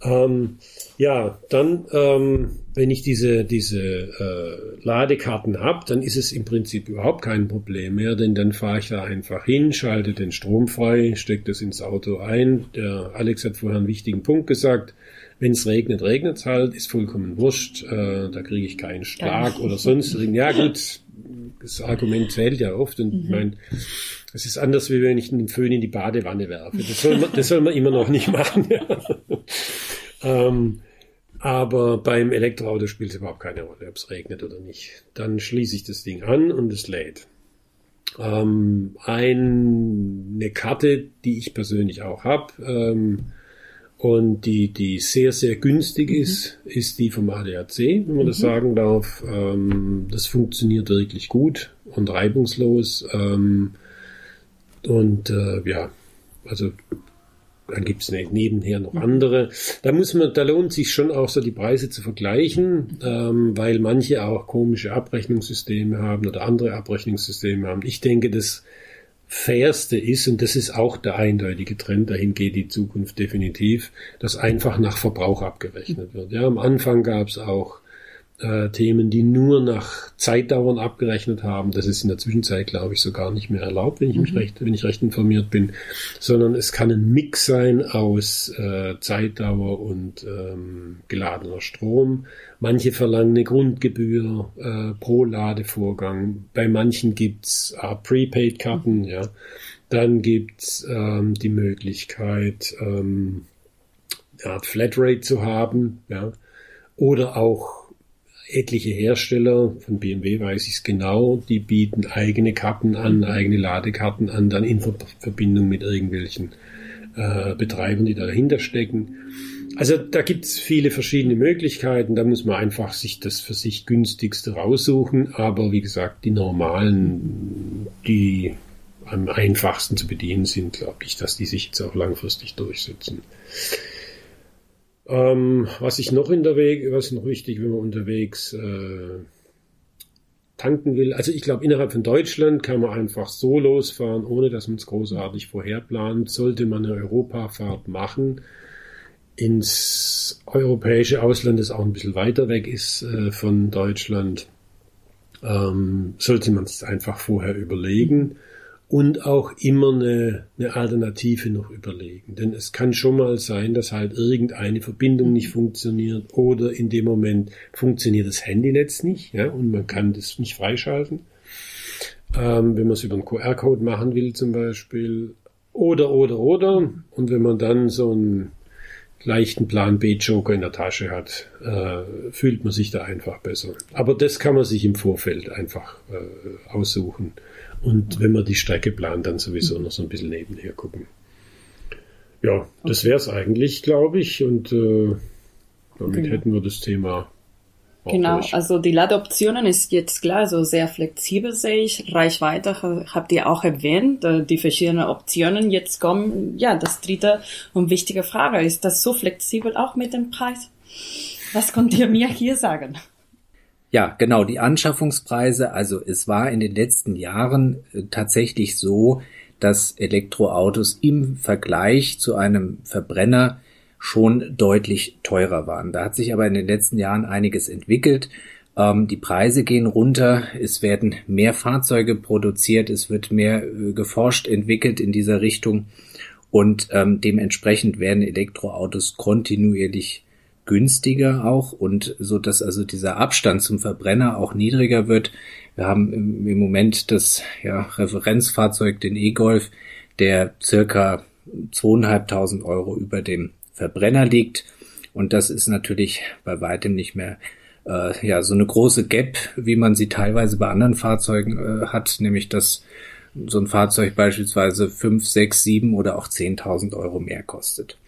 Ähm, ja, dann, ähm, wenn ich diese, diese äh, Ladekarten habe, dann ist es im Prinzip überhaupt kein Problem mehr, denn dann fahre ich da einfach hin, schalte den Strom frei, stecke das ins Auto ein. Der Alex hat vorher einen wichtigen Punkt gesagt. Wenn es regnet, regnet es halt, ist vollkommen wurscht. Äh, da kriege ich keinen Schlag oder sonst. Ja gut, das Argument zählt ja oft und mhm. ich meine, es ist anders, wie wenn ich den Föhn in die Badewanne werfe. Das soll man, das soll man immer noch nicht machen. ähm, aber beim Elektroauto spielt es überhaupt keine Rolle, ob es regnet oder nicht. Dann schließe ich das Ding an und es lädt. Ähm, eine Karte, die ich persönlich auch habe ähm, und die, die sehr, sehr günstig mhm. ist, ist die vom ADAC, wenn man mhm. das sagen darf. Ähm, das funktioniert wirklich gut und reibungslos. Ähm, und äh, ja, also dann gibt's ne, nebenher noch andere. Da muss man, da lohnt sich schon auch so die Preise zu vergleichen, ähm, weil manche auch komische Abrechnungssysteme haben oder andere Abrechnungssysteme haben. Ich denke, das Fairste ist, und das ist auch der eindeutige Trend, dahin geht die Zukunft definitiv, dass einfach nach Verbrauch abgerechnet wird. Ja, am Anfang gab's auch äh, Themen, die nur nach Zeitdauern abgerechnet haben. Das ist in der Zwischenzeit, glaube ich, so gar nicht mehr erlaubt, wenn ich mich mhm. recht, wenn ich recht informiert bin, sondern es kann ein Mix sein aus äh, Zeitdauer und ähm, geladener Strom. Manche verlangen eine Grundgebühr äh, pro Ladevorgang. Bei manchen gibt's äh, Prepaid-Karten, mhm. ja. Dann gibt's ähm, die Möglichkeit, ähm, eine Art Flatrate zu haben, ja. Oder auch etliche Hersteller, von BMW weiß ich es genau, die bieten eigene Karten an, mhm. eigene Ladekarten an, dann in Verbindung mit irgendwelchen äh, Betreibern, die dahinter stecken. Also da gibt's viele verschiedene Möglichkeiten, da muss man einfach sich das für sich günstigste raussuchen, aber wie gesagt, die normalen, die am einfachsten zu bedienen sind, glaube ich, dass die sich jetzt auch langfristig durchsetzen. Ähm, was ich noch in der Weg, was noch wichtig, wenn man unterwegs äh, tanken will. Also ich glaube, innerhalb von Deutschland kann man einfach so losfahren, ohne dass man es großartig vorherplant. Sollte man eine Europafahrt machen, ins europäische Ausland, das auch ein bisschen weiter weg ist äh, von Deutschland, ähm, sollte man es einfach vorher überlegen und auch immer eine, eine Alternative noch überlegen. Denn es kann schon mal sein, dass halt irgendeine Verbindung nicht funktioniert oder in dem Moment funktioniert das Handynetz nicht ja, und man kann das nicht freischalten. Ähm, wenn man es über einen QR-Code machen will zum Beispiel. Oder, oder, oder. Und wenn man dann so einen leichten Plan B-Joker in der Tasche hat, äh, fühlt man sich da einfach besser. Aber das kann man sich im Vorfeld einfach äh, aussuchen und wenn man die Strecke plant, dann sowieso noch so ein bisschen nebenher gucken. Ja, das wäre es eigentlich, glaube ich. Und äh, damit genau. hätten wir das Thema. Genau, durch. also die Ladeoptionen ist jetzt klar, so sehr flexibel sehe ich. Reichweite habt ihr auch erwähnt, äh, die verschiedenen Optionen jetzt kommen. Ja, das dritte und wichtige Frage, ist das so flexibel auch mit dem Preis? Was könnt ihr mir hier sagen? Ja, genau, die Anschaffungspreise. Also es war in den letzten Jahren äh, tatsächlich so, dass Elektroautos im Vergleich zu einem Verbrenner schon deutlich teurer waren. Da hat sich aber in den letzten Jahren einiges entwickelt. Ähm, die Preise gehen runter, es werden mehr Fahrzeuge produziert, es wird mehr äh, geforscht, entwickelt in dieser Richtung und ähm, dementsprechend werden Elektroautos kontinuierlich günstiger auch und so dass also dieser Abstand zum Verbrenner auch niedriger wird. Wir haben im, Moment das ja, Referenzfahrzeug, den E-Golf, der circa zweieinhalbtausend Euro über dem Verbrenner liegt. Und das ist natürlich bei weitem nicht mehr äh, ja so eine große Gap, wie man sie teilweise bei anderen Fahrzeugen äh, hat, nämlich dass so ein Fahrzeug beispielsweise fünf, sechs, sieben oder auch zehntausend Euro mehr kostet.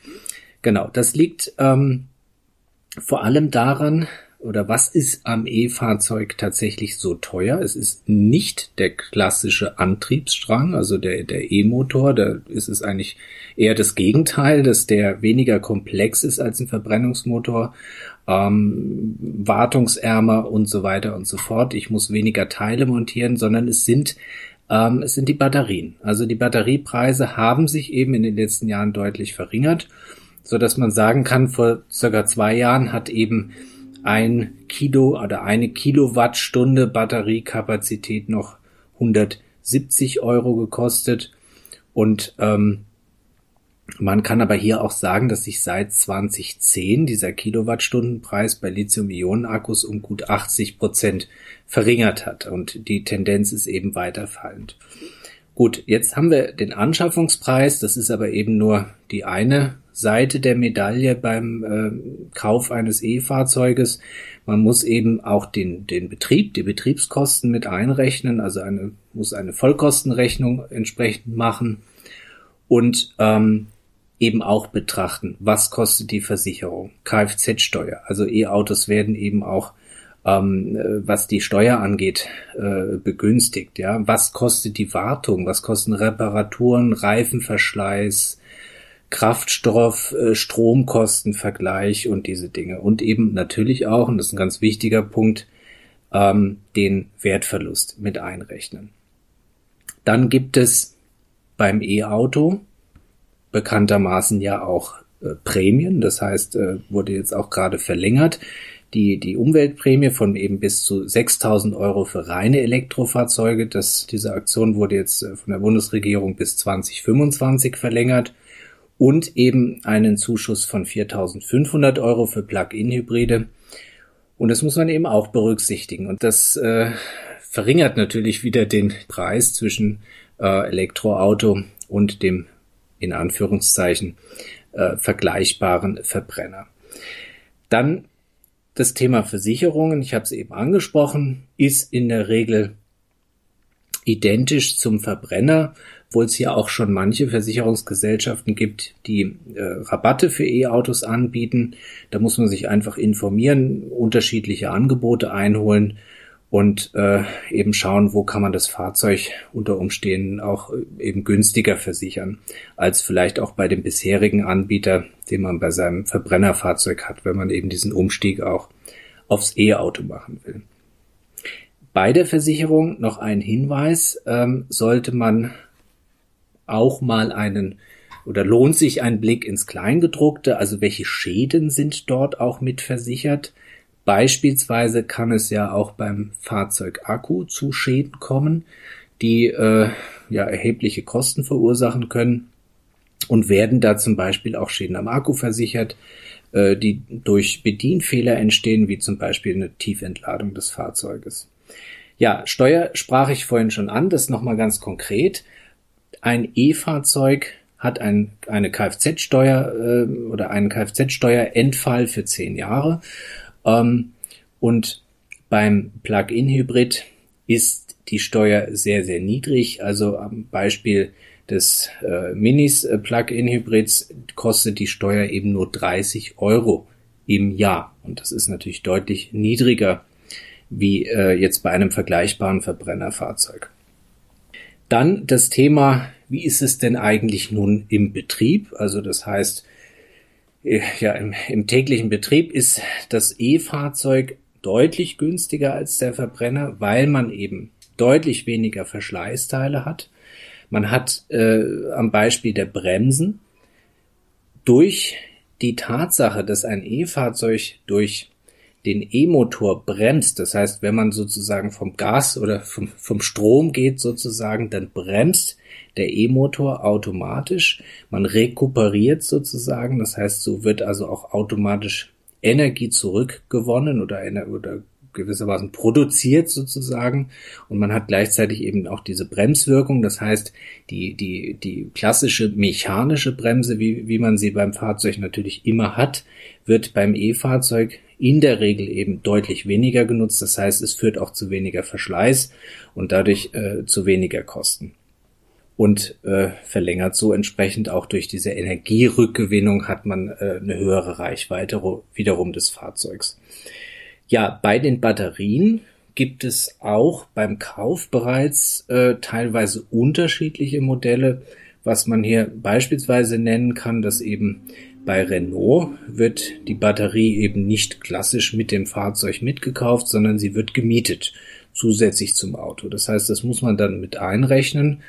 Genau, das liegt ähm, vor allem daran, oder was ist am E-Fahrzeug tatsächlich so teuer? Es ist nicht der klassische Antriebsstrang, also der, der E-Motor, da ist es eigentlich eher das Gegenteil, dass der weniger komplex ist als ein Verbrennungsmotor, ähm, wartungsärmer und so weiter und so fort. Ich muss weniger Teile montieren, sondern es sind ähm, es sind die Batterien. Also die Batteriepreise haben sich eben in den letzten Jahren deutlich verringert, so dass man sagen kann, vor circa zwei Jahren hat eben ein Kilo oder eine Kilowattstunde Batteriekapazität noch 170 Euro gekostet. Und ähm, man kann aber hier auch sagen, dass sich seit 2010 dieser Kilowattstundenpreis bei Lithium-Ionen-Akkus um gut 80 Prozent verringert hat und die Tendenz ist eben weiter fallend. Gut, jetzt haben wir den Anschaffungspreis, das ist aber eben nur die eine Seite der Medaille beim äh, Kauf eines E-Fahrzeuges. Man muss eben auch den, den Betrieb, die Betriebskosten mit einrechnen, also eine, muss eine Vollkostenrechnung entsprechend machen und ähm, eben auch betrachten, was kostet die Versicherung, Kfz-Steuer. Also E-Autos werden eben auch ähm, was die Steuer angeht, äh, begünstigt. Ja, was kostet die Wartung? Was kosten Reparaturen, Reifenverschleiß, Kraftstoff, äh, Stromkostenvergleich und diese Dinge. Und eben natürlich auch, und das ist ein ganz wichtiger Punkt, ähm, den Wertverlust mit einrechnen. Dann gibt es beim E-Auto bekanntermaßen ja auch äh, Prämien. Das heißt, äh, wurde jetzt auch gerade verlängert. Die, die Umweltprämie von eben bis zu 6000 Euro für reine Elektrofahrzeuge. Das, diese Aktion wurde jetzt äh, von der Bundesregierung bis 2025 verlängert und eben einen Zuschuss von 4.500 Euro für Plug-in-Hybride. Und das muss man eben auch berücksichtigen. Und das äh, verringert natürlich wieder den Preis zwischen äh, Elektroauto und dem in Anführungszeichen äh, vergleichbaren Verbrenner. Dann das Thema Versicherungen, ich habe es eben angesprochen, ist in der Regel identisch zum Verbrenner obwohl es ja auch schon manche Versicherungsgesellschaften gibt, die äh, Rabatte für E-Autos anbieten. Da muss man sich einfach informieren, unterschiedliche Angebote einholen und äh, eben schauen, wo kann man das Fahrzeug unter Umständen auch äh, eben günstiger versichern, als vielleicht auch bei dem bisherigen Anbieter, den man bei seinem Verbrennerfahrzeug hat, wenn man eben diesen Umstieg auch aufs E-Auto machen will. Bei der Versicherung noch ein Hinweis, ähm, sollte man auch mal einen oder lohnt sich ein Blick ins Kleingedruckte, also welche Schäden sind dort auch mit versichert. Beispielsweise kann es ja auch beim Fahrzeugakku zu Schäden kommen, die äh, ja erhebliche Kosten verursachen können und werden da zum Beispiel auch Schäden am Akku versichert, äh, die durch Bedienfehler entstehen, wie zum Beispiel eine Tiefentladung des Fahrzeuges. Ja, Steuer sprach ich vorhin schon an, das nochmal ganz konkret. Ein E-Fahrzeug hat ein, eine Kfz-Steuer äh, oder einen Kfz-Steuerentfall für zehn Jahre. Ähm, und beim Plug-in-Hybrid ist die Steuer sehr, sehr niedrig. Also am Beispiel des äh, Minis äh, Plug-in-Hybrids kostet die Steuer eben nur 30 Euro im Jahr. Und das ist natürlich deutlich niedriger wie äh, jetzt bei einem vergleichbaren Verbrennerfahrzeug. Dann das Thema, wie ist es denn eigentlich nun im Betrieb? Also das heißt, äh, ja, im, im täglichen Betrieb ist das E-Fahrzeug deutlich günstiger als der Verbrenner, weil man eben deutlich weniger Verschleißteile hat. Man hat äh, am Beispiel der Bremsen durch die Tatsache, dass ein E-Fahrzeug durch den E-Motor bremst, das heißt, wenn man sozusagen vom Gas oder vom, vom Strom geht sozusagen, dann bremst der E-Motor automatisch. Man rekuperiert sozusagen, das heißt, so wird also auch automatisch Energie zurückgewonnen oder, oder gewissermaßen produziert sozusagen und man hat gleichzeitig eben auch diese Bremswirkung, das heißt die, die, die klassische mechanische Bremse, wie, wie man sie beim Fahrzeug natürlich immer hat, wird beim E-Fahrzeug in der Regel eben deutlich weniger genutzt. Das heißt, es führt auch zu weniger Verschleiß und dadurch äh, zu weniger Kosten. Und äh, verlängert so entsprechend auch durch diese Energierückgewinnung hat man äh, eine höhere Reichweite wiederum des Fahrzeugs. Ja, bei den Batterien gibt es auch beim Kauf bereits äh, teilweise unterschiedliche Modelle, was man hier beispielsweise nennen kann, dass eben bei Renault wird die Batterie eben nicht klassisch mit dem Fahrzeug mitgekauft, sondern sie wird gemietet zusätzlich zum Auto. Das heißt, das muss man dann mit einrechnen.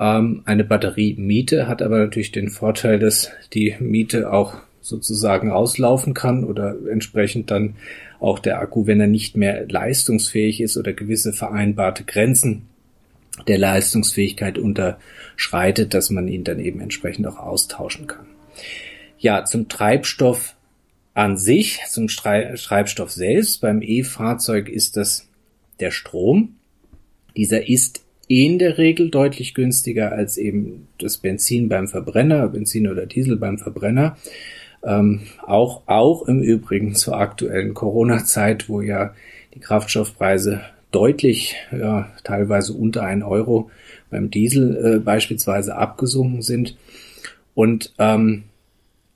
Ähm, eine Batteriemiete hat aber natürlich den Vorteil, dass die Miete auch sozusagen auslaufen kann oder entsprechend dann auch der Akku, wenn er nicht mehr leistungsfähig ist oder gewisse vereinbarte Grenzen der Leistungsfähigkeit unterschreitet, dass man ihn dann eben entsprechend auch austauschen kann. Ja, zum Treibstoff an sich, zum Treibstoff selbst. Beim E-Fahrzeug ist das der Strom. Dieser ist in der Regel deutlich günstiger als eben das Benzin beim Verbrenner, Benzin oder Diesel beim Verbrenner. Ähm, auch, auch im Übrigen zur aktuellen Corona-Zeit, wo ja die Kraftstoffpreise deutlich, ja, teilweise unter ein Euro beim Diesel äh, beispielsweise abgesunken sind. Und ähm,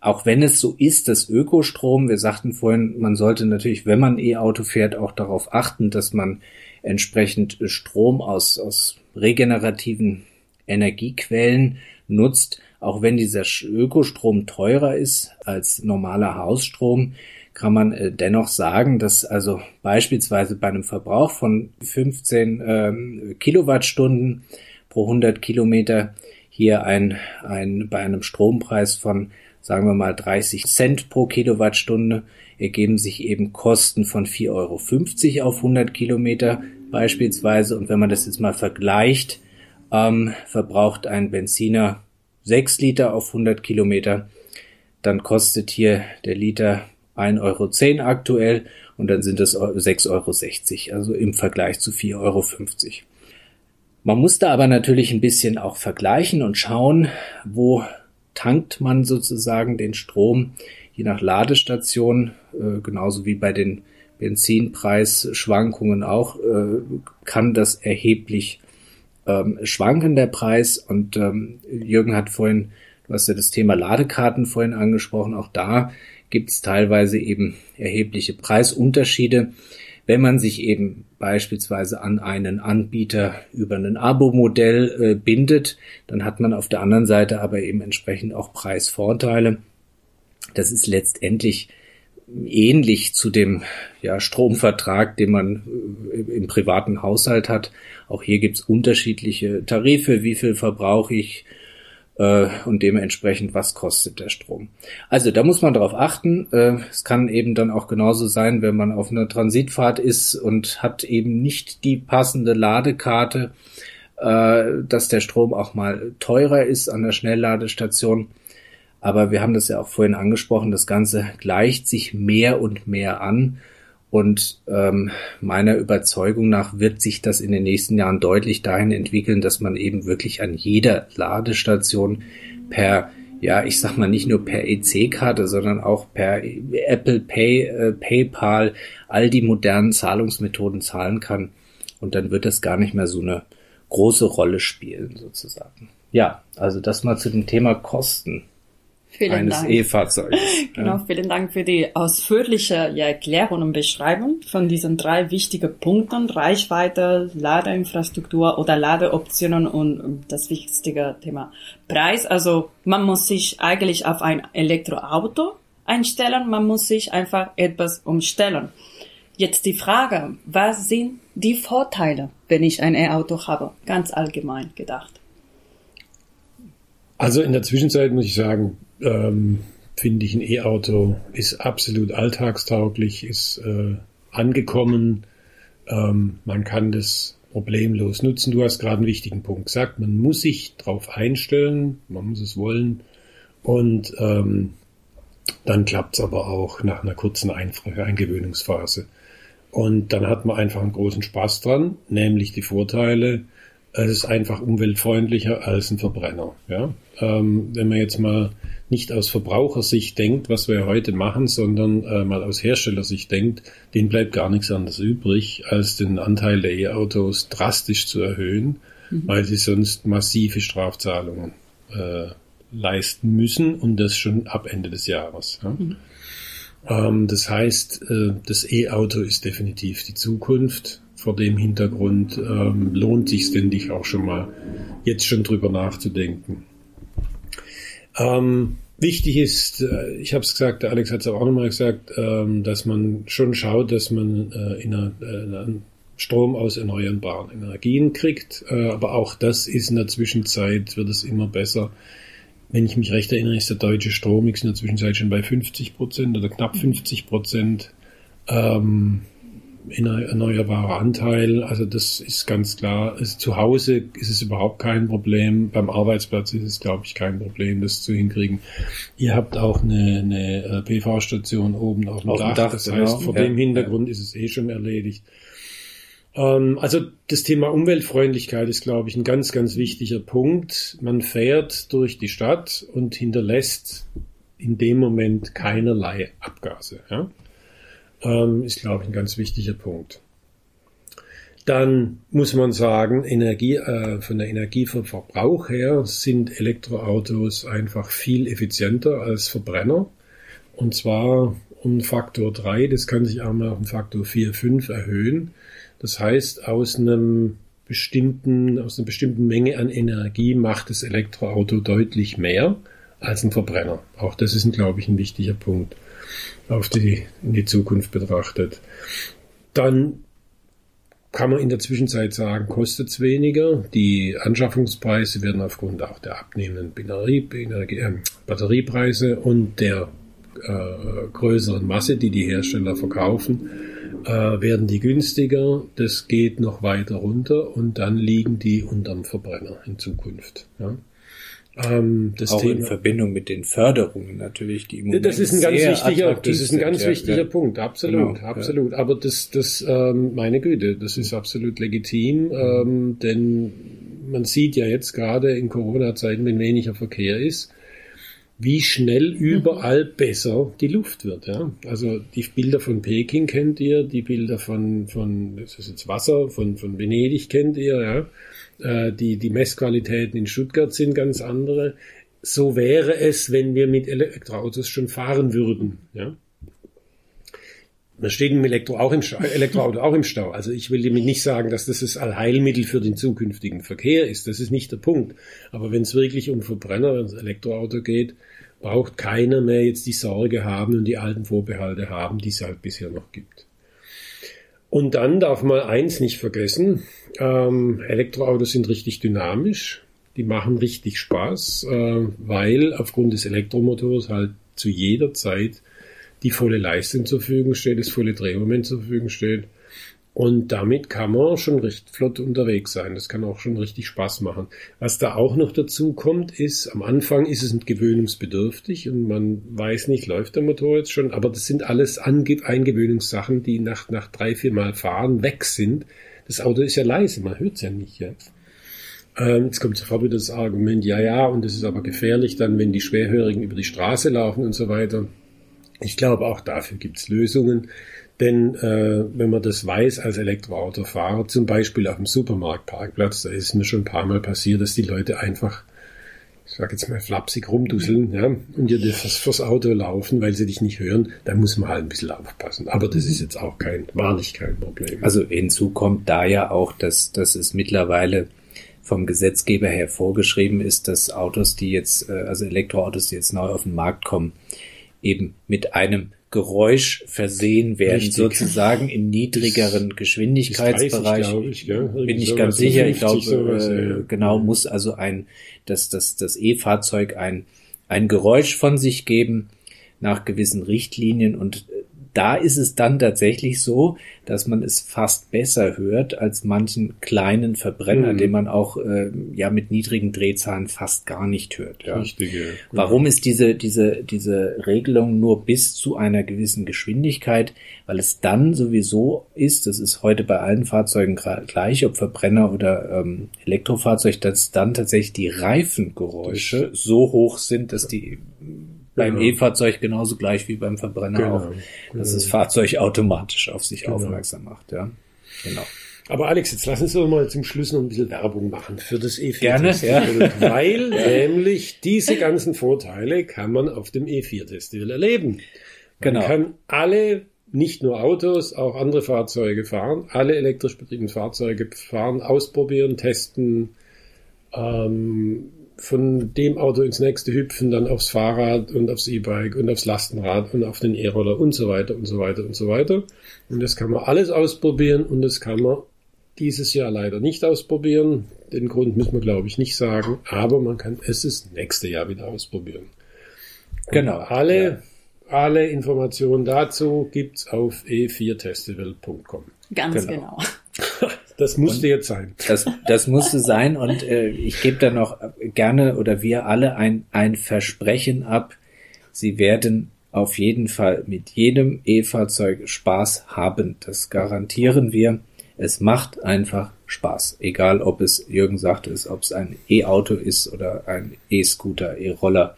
auch wenn es so ist, dass Ökostrom, wir sagten vorhin, man sollte natürlich, wenn man E-Auto fährt, auch darauf achten, dass man entsprechend Strom aus, aus regenerativen Energiequellen nutzt, auch wenn dieser Ökostrom teurer ist als normaler Hausstrom, kann man äh, dennoch sagen, dass also beispielsweise bei einem Verbrauch von 15 ähm, Kilowattstunden pro 100 Kilometer hier ein, ein bei einem Strompreis von sagen wir mal 30 Cent pro Kilowattstunde ergeben sich eben Kosten von 4,50 Euro auf 100 Kilometer beispielsweise. Und wenn man das jetzt mal vergleicht, ähm, verbraucht ein Benziner 6 Liter auf 100 Kilometer, dann kostet hier der Liter 1,10 Euro aktuell und dann sind es 6,60 Euro, also im Vergleich zu 4,50 Euro. Man muss da aber natürlich ein bisschen auch vergleichen und schauen, wo tankt man sozusagen den Strom je nach Ladestation, äh, genauso wie bei den Benzinpreisschwankungen auch, äh, kann das erheblich ähm, schwanken, der Preis. Und ähm, Jürgen hat vorhin, du hast ja das Thema Ladekarten vorhin angesprochen, auch da gibt es teilweise eben erhebliche Preisunterschiede. Wenn man sich eben beispielsweise an einen Anbieter über ein Abo-Modell äh, bindet, dann hat man auf der anderen Seite aber eben entsprechend auch Preisvorteile. Das ist letztendlich ähnlich zu dem ja, Stromvertrag, den man äh, im privaten Haushalt hat. Auch hier gibt's unterschiedliche Tarife, wie viel verbrauche ich äh, und dementsprechend, was kostet der Strom. Also da muss man darauf achten. Äh, es kann eben dann auch genauso sein, wenn man auf einer Transitfahrt ist und hat eben nicht die passende Ladekarte, äh, dass der Strom auch mal teurer ist an der Schnellladestation. Aber wir haben das ja auch vorhin angesprochen, das Ganze gleicht sich mehr und mehr an. Und ähm, meiner Überzeugung nach wird sich das in den nächsten Jahren deutlich dahin entwickeln, dass man eben wirklich an jeder Ladestation per, ja, ich sag mal nicht nur per EC-Karte, sondern auch per Apple Pay, äh, PayPal, all die modernen Zahlungsmethoden zahlen kann. Und dann wird das gar nicht mehr so eine große Rolle spielen, sozusagen. Ja, also das mal zu dem Thema Kosten. Vielen eines E-Fahrzeugs. genau, ja. vielen Dank für die ausführliche Erklärung und Beschreibung von diesen drei wichtigen Punkten, Reichweite, Ladeinfrastruktur oder Ladeoptionen und das wichtige Thema Preis. Also man muss sich eigentlich auf ein Elektroauto einstellen, man muss sich einfach etwas umstellen. Jetzt die Frage, was sind die Vorteile, wenn ich ein E-Auto habe? Ganz allgemein gedacht. Also in der Zwischenzeit muss ich sagen, ähm, finde ich, ein E-Auto ist absolut alltagstauglich, ist äh, angekommen. Ähm, man kann das problemlos nutzen. Du hast gerade einen wichtigen Punkt gesagt. Man muss sich darauf einstellen, man muss es wollen. Und ähm, dann klappt es aber auch nach einer kurzen Eingewöhnungsphase. Und dann hat man einfach einen großen Spaß dran, nämlich die Vorteile. Es ist einfach umweltfreundlicher als ein Verbrenner. Ja? Ähm, wenn man jetzt mal nicht aus Verbrauchersicht denkt, was wir heute machen, sondern äh, mal aus Herstellersicht denkt, denen bleibt gar nichts anderes übrig, als den Anteil der E-Autos drastisch zu erhöhen, mhm. weil sie sonst massive Strafzahlungen äh, leisten müssen und das schon ab Ende des Jahres. Ja? Mhm. Ähm, das heißt, äh, das E-Auto ist definitiv die Zukunft. Vor dem Hintergrund ähm, lohnt sich ständig auch schon mal jetzt schon drüber nachzudenken. Ähm, wichtig ist, äh, ich habe es gesagt, der Alex hat es auch nochmal gesagt, ähm, dass man schon schaut, dass man äh, in einer, äh, Strom aus erneuerbaren Energien kriegt. Äh, aber auch das ist in der Zwischenzeit, wird es immer besser. Wenn ich mich recht erinnere, ist der deutsche Strommix in der Zwischenzeit schon bei 50 Prozent oder knapp 50 Prozent ähm, erneuerbarer Anteil. Also das ist ganz klar. Zu Hause ist es überhaupt kein Problem. Beim Arbeitsplatz ist es, glaube ich, kein Problem, das zu hinkriegen. Ihr habt auch eine, eine äh, PV-Station oben auf dem auf Dach. Dach. Das heißt, genau. vor ja, dem Hintergrund ist es eh schon erledigt. Ähm, also das Thema Umweltfreundlichkeit ist, glaube ich, ein ganz, ganz wichtiger Punkt. Man fährt durch die Stadt und hinterlässt in dem Moment keinerlei Abgase. Ja? Ähm, ist, glaube ich, ein ganz wichtiger Punkt. Dann muss man sagen, Energie, äh, von der Energieverbrauch her sind Elektroautos einfach viel effizienter als Verbrenner. Und zwar um Faktor 3, das kann sich auch mal auf einen Faktor 4, 5 erhöhen. Das heißt, aus einem bestimmten, aus einer bestimmten Menge an Energie macht das Elektroauto deutlich mehr als ein Verbrenner. Auch das ist, glaube ich, ein wichtiger Punkt auf die, in die Zukunft betrachtet. Dann kann man in der Zwischenzeit sagen, kostet es weniger. Die Anschaffungspreise werden aufgrund auch der abnehmenden Batterie, äh, Batteriepreise und der äh, größeren Masse, die die Hersteller verkaufen, äh, werden die günstiger. Das geht noch weiter runter und dann liegen die unterm Verbrenner in Zukunft. Ja. Ähm, das auch Thema, in Verbindung mit den Förderungen natürlich, die im Moment Das ist ein ganz wichtiger, das ist ein ganz sind, wichtiger ja, Punkt, absolut, genau, absolut. Ja. Aber das, das, ähm, meine Güte, das ist absolut legitim, ähm, denn man sieht ja jetzt gerade in Corona-Zeiten, wenn weniger Verkehr ist, wie schnell überall besser die Luft wird. Ja? Also die Bilder von Peking kennt ihr, die Bilder von, von das ist jetzt Wasser, von, von Venedig kennt ihr, ja. Äh, die, die Messqualitäten in Stuttgart sind ganz andere. So wäre es, wenn wir mit Elektroautos schon fahren würden. Ja? Man steht im Elektro auch im Elektroauto auch im Stau. Also ich will damit nicht sagen, dass das das Allheilmittel für den zukünftigen Verkehr ist. Das ist nicht der Punkt. Aber wenn es wirklich um Verbrenner, wenn es Elektroauto geht, braucht keiner mehr jetzt die Sorge haben und die alten Vorbehalte haben, die es halt bisher noch gibt. Und dann darf man eins nicht vergessen, ähm, Elektroautos sind richtig dynamisch, die machen richtig Spaß, äh, weil aufgrund des Elektromotors halt zu jeder Zeit die volle Leistung zur Verfügung steht, das volle Drehmoment zur Verfügung steht. Und damit kann man schon recht flott unterwegs sein. Das kann auch schon richtig Spaß machen. Was da auch noch dazu kommt, ist, am Anfang ist es gewöhnungsbedürftig und man weiß nicht, läuft der Motor jetzt schon, aber das sind alles Ange Eingewöhnungssachen, die nach, nach drei, vier Mal fahren weg sind. Das Auto ist ja leise, man hört es ja nicht. Ja. Ähm, jetzt kommt sofort wieder das Argument, ja, ja, und das ist aber gefährlich dann, wenn die Schwerhörigen über die Straße laufen und so weiter. Ich glaube, auch dafür gibt es Lösungen. Denn äh, wenn man das weiß als Elektroautofahrer, zum Beispiel auf dem Supermarktparkplatz, da ist mir schon ein paar Mal passiert, dass die Leute einfach, ich sage jetzt mal flapsig rumdusseln, ja, und dir das fürs Auto laufen, weil sie dich nicht hören, da muss man halt ein bisschen aufpassen. Aber das ist jetzt auch kein, war nicht kein Problem. Also hinzu kommt da ja auch, dass, dass es mittlerweile vom Gesetzgeber her vorgeschrieben ist, dass Autos, die jetzt, äh, also Elektroautos, die jetzt neu auf den Markt kommen, eben mit einem Geräusch versehen werden, Richtig. sozusagen in niedrigeren Geschwindigkeitsbereichen. Ich, ja. Bin ich ganz sicher. Ich glaube, sowas, äh, ja. genau muss also ein das das das E-Fahrzeug ein ein Geräusch von sich geben nach gewissen Richtlinien und da ist es dann tatsächlich so, dass man es fast besser hört als manchen kleinen Verbrenner, mhm. den man auch äh, ja mit niedrigen Drehzahlen fast gar nicht hört. Ja. Richtige. Warum ist diese diese diese Regelung nur bis zu einer gewissen Geschwindigkeit? Weil es dann sowieso ist, das ist heute bei allen Fahrzeugen gleich, ob Verbrenner oder ähm, Elektrofahrzeug, dass dann tatsächlich die Reifengeräusche so hoch sind, dass die beim genau. E-Fahrzeug genauso gleich wie beim Verbrenner genau. auch, dass das Fahrzeug automatisch auf sich genau. aufmerksam macht, ja. Genau. Aber Alex, jetzt lass uns doch mal zum Schluss noch ein bisschen Werbung machen für das E4. Gerne, ja. Weil nämlich diese ganzen Vorteile kann man auf dem E4 Festival erleben. Genau. Man kann alle, nicht nur Autos, auch andere Fahrzeuge fahren, alle elektrisch betriebenen Fahrzeuge fahren, ausprobieren, testen, ähm, von dem Auto ins nächste hüpfen, dann aufs Fahrrad und aufs E-Bike und aufs Lastenrad und auf den E-Roller und so weiter und so weiter und so weiter. Und das kann man alles ausprobieren und das kann man dieses Jahr leider nicht ausprobieren. Den Grund müssen wir, glaube ich, nicht sagen, aber man kann es das nächste Jahr wieder ausprobieren. Genau. Und alle, ja. alle Informationen dazu gibt's auf e4festival.com. Ganz genau. genau. Das musste und jetzt sein. Das, das musste sein und äh, ich gebe da noch gerne oder wir alle ein, ein Versprechen ab. Sie werden auf jeden Fall mit jedem E-Fahrzeug Spaß haben. Das garantieren wir. Es macht einfach Spaß. Egal, ob es, Jürgen sagte es, ob es ein E-Auto ist oder ein E-Scooter, E-Roller.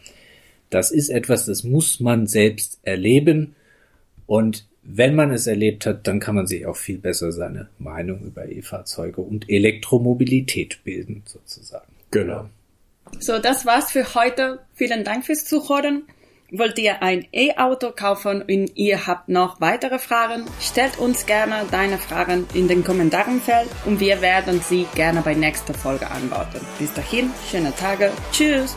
Das ist etwas, das muss man selbst erleben. Und wenn man es erlebt hat, dann kann man sich auch viel besser seine Meinung über E-Fahrzeuge und Elektromobilität bilden, sozusagen. Genau. So, das war's für heute. Vielen Dank fürs Zuhören. Wollt ihr ein E-Auto kaufen und ihr habt noch weitere Fragen? Stellt uns gerne deine Fragen in den Kommentarenfeld und wir werden sie gerne bei nächster Folge antworten. Bis dahin, schöne Tage. Tschüss!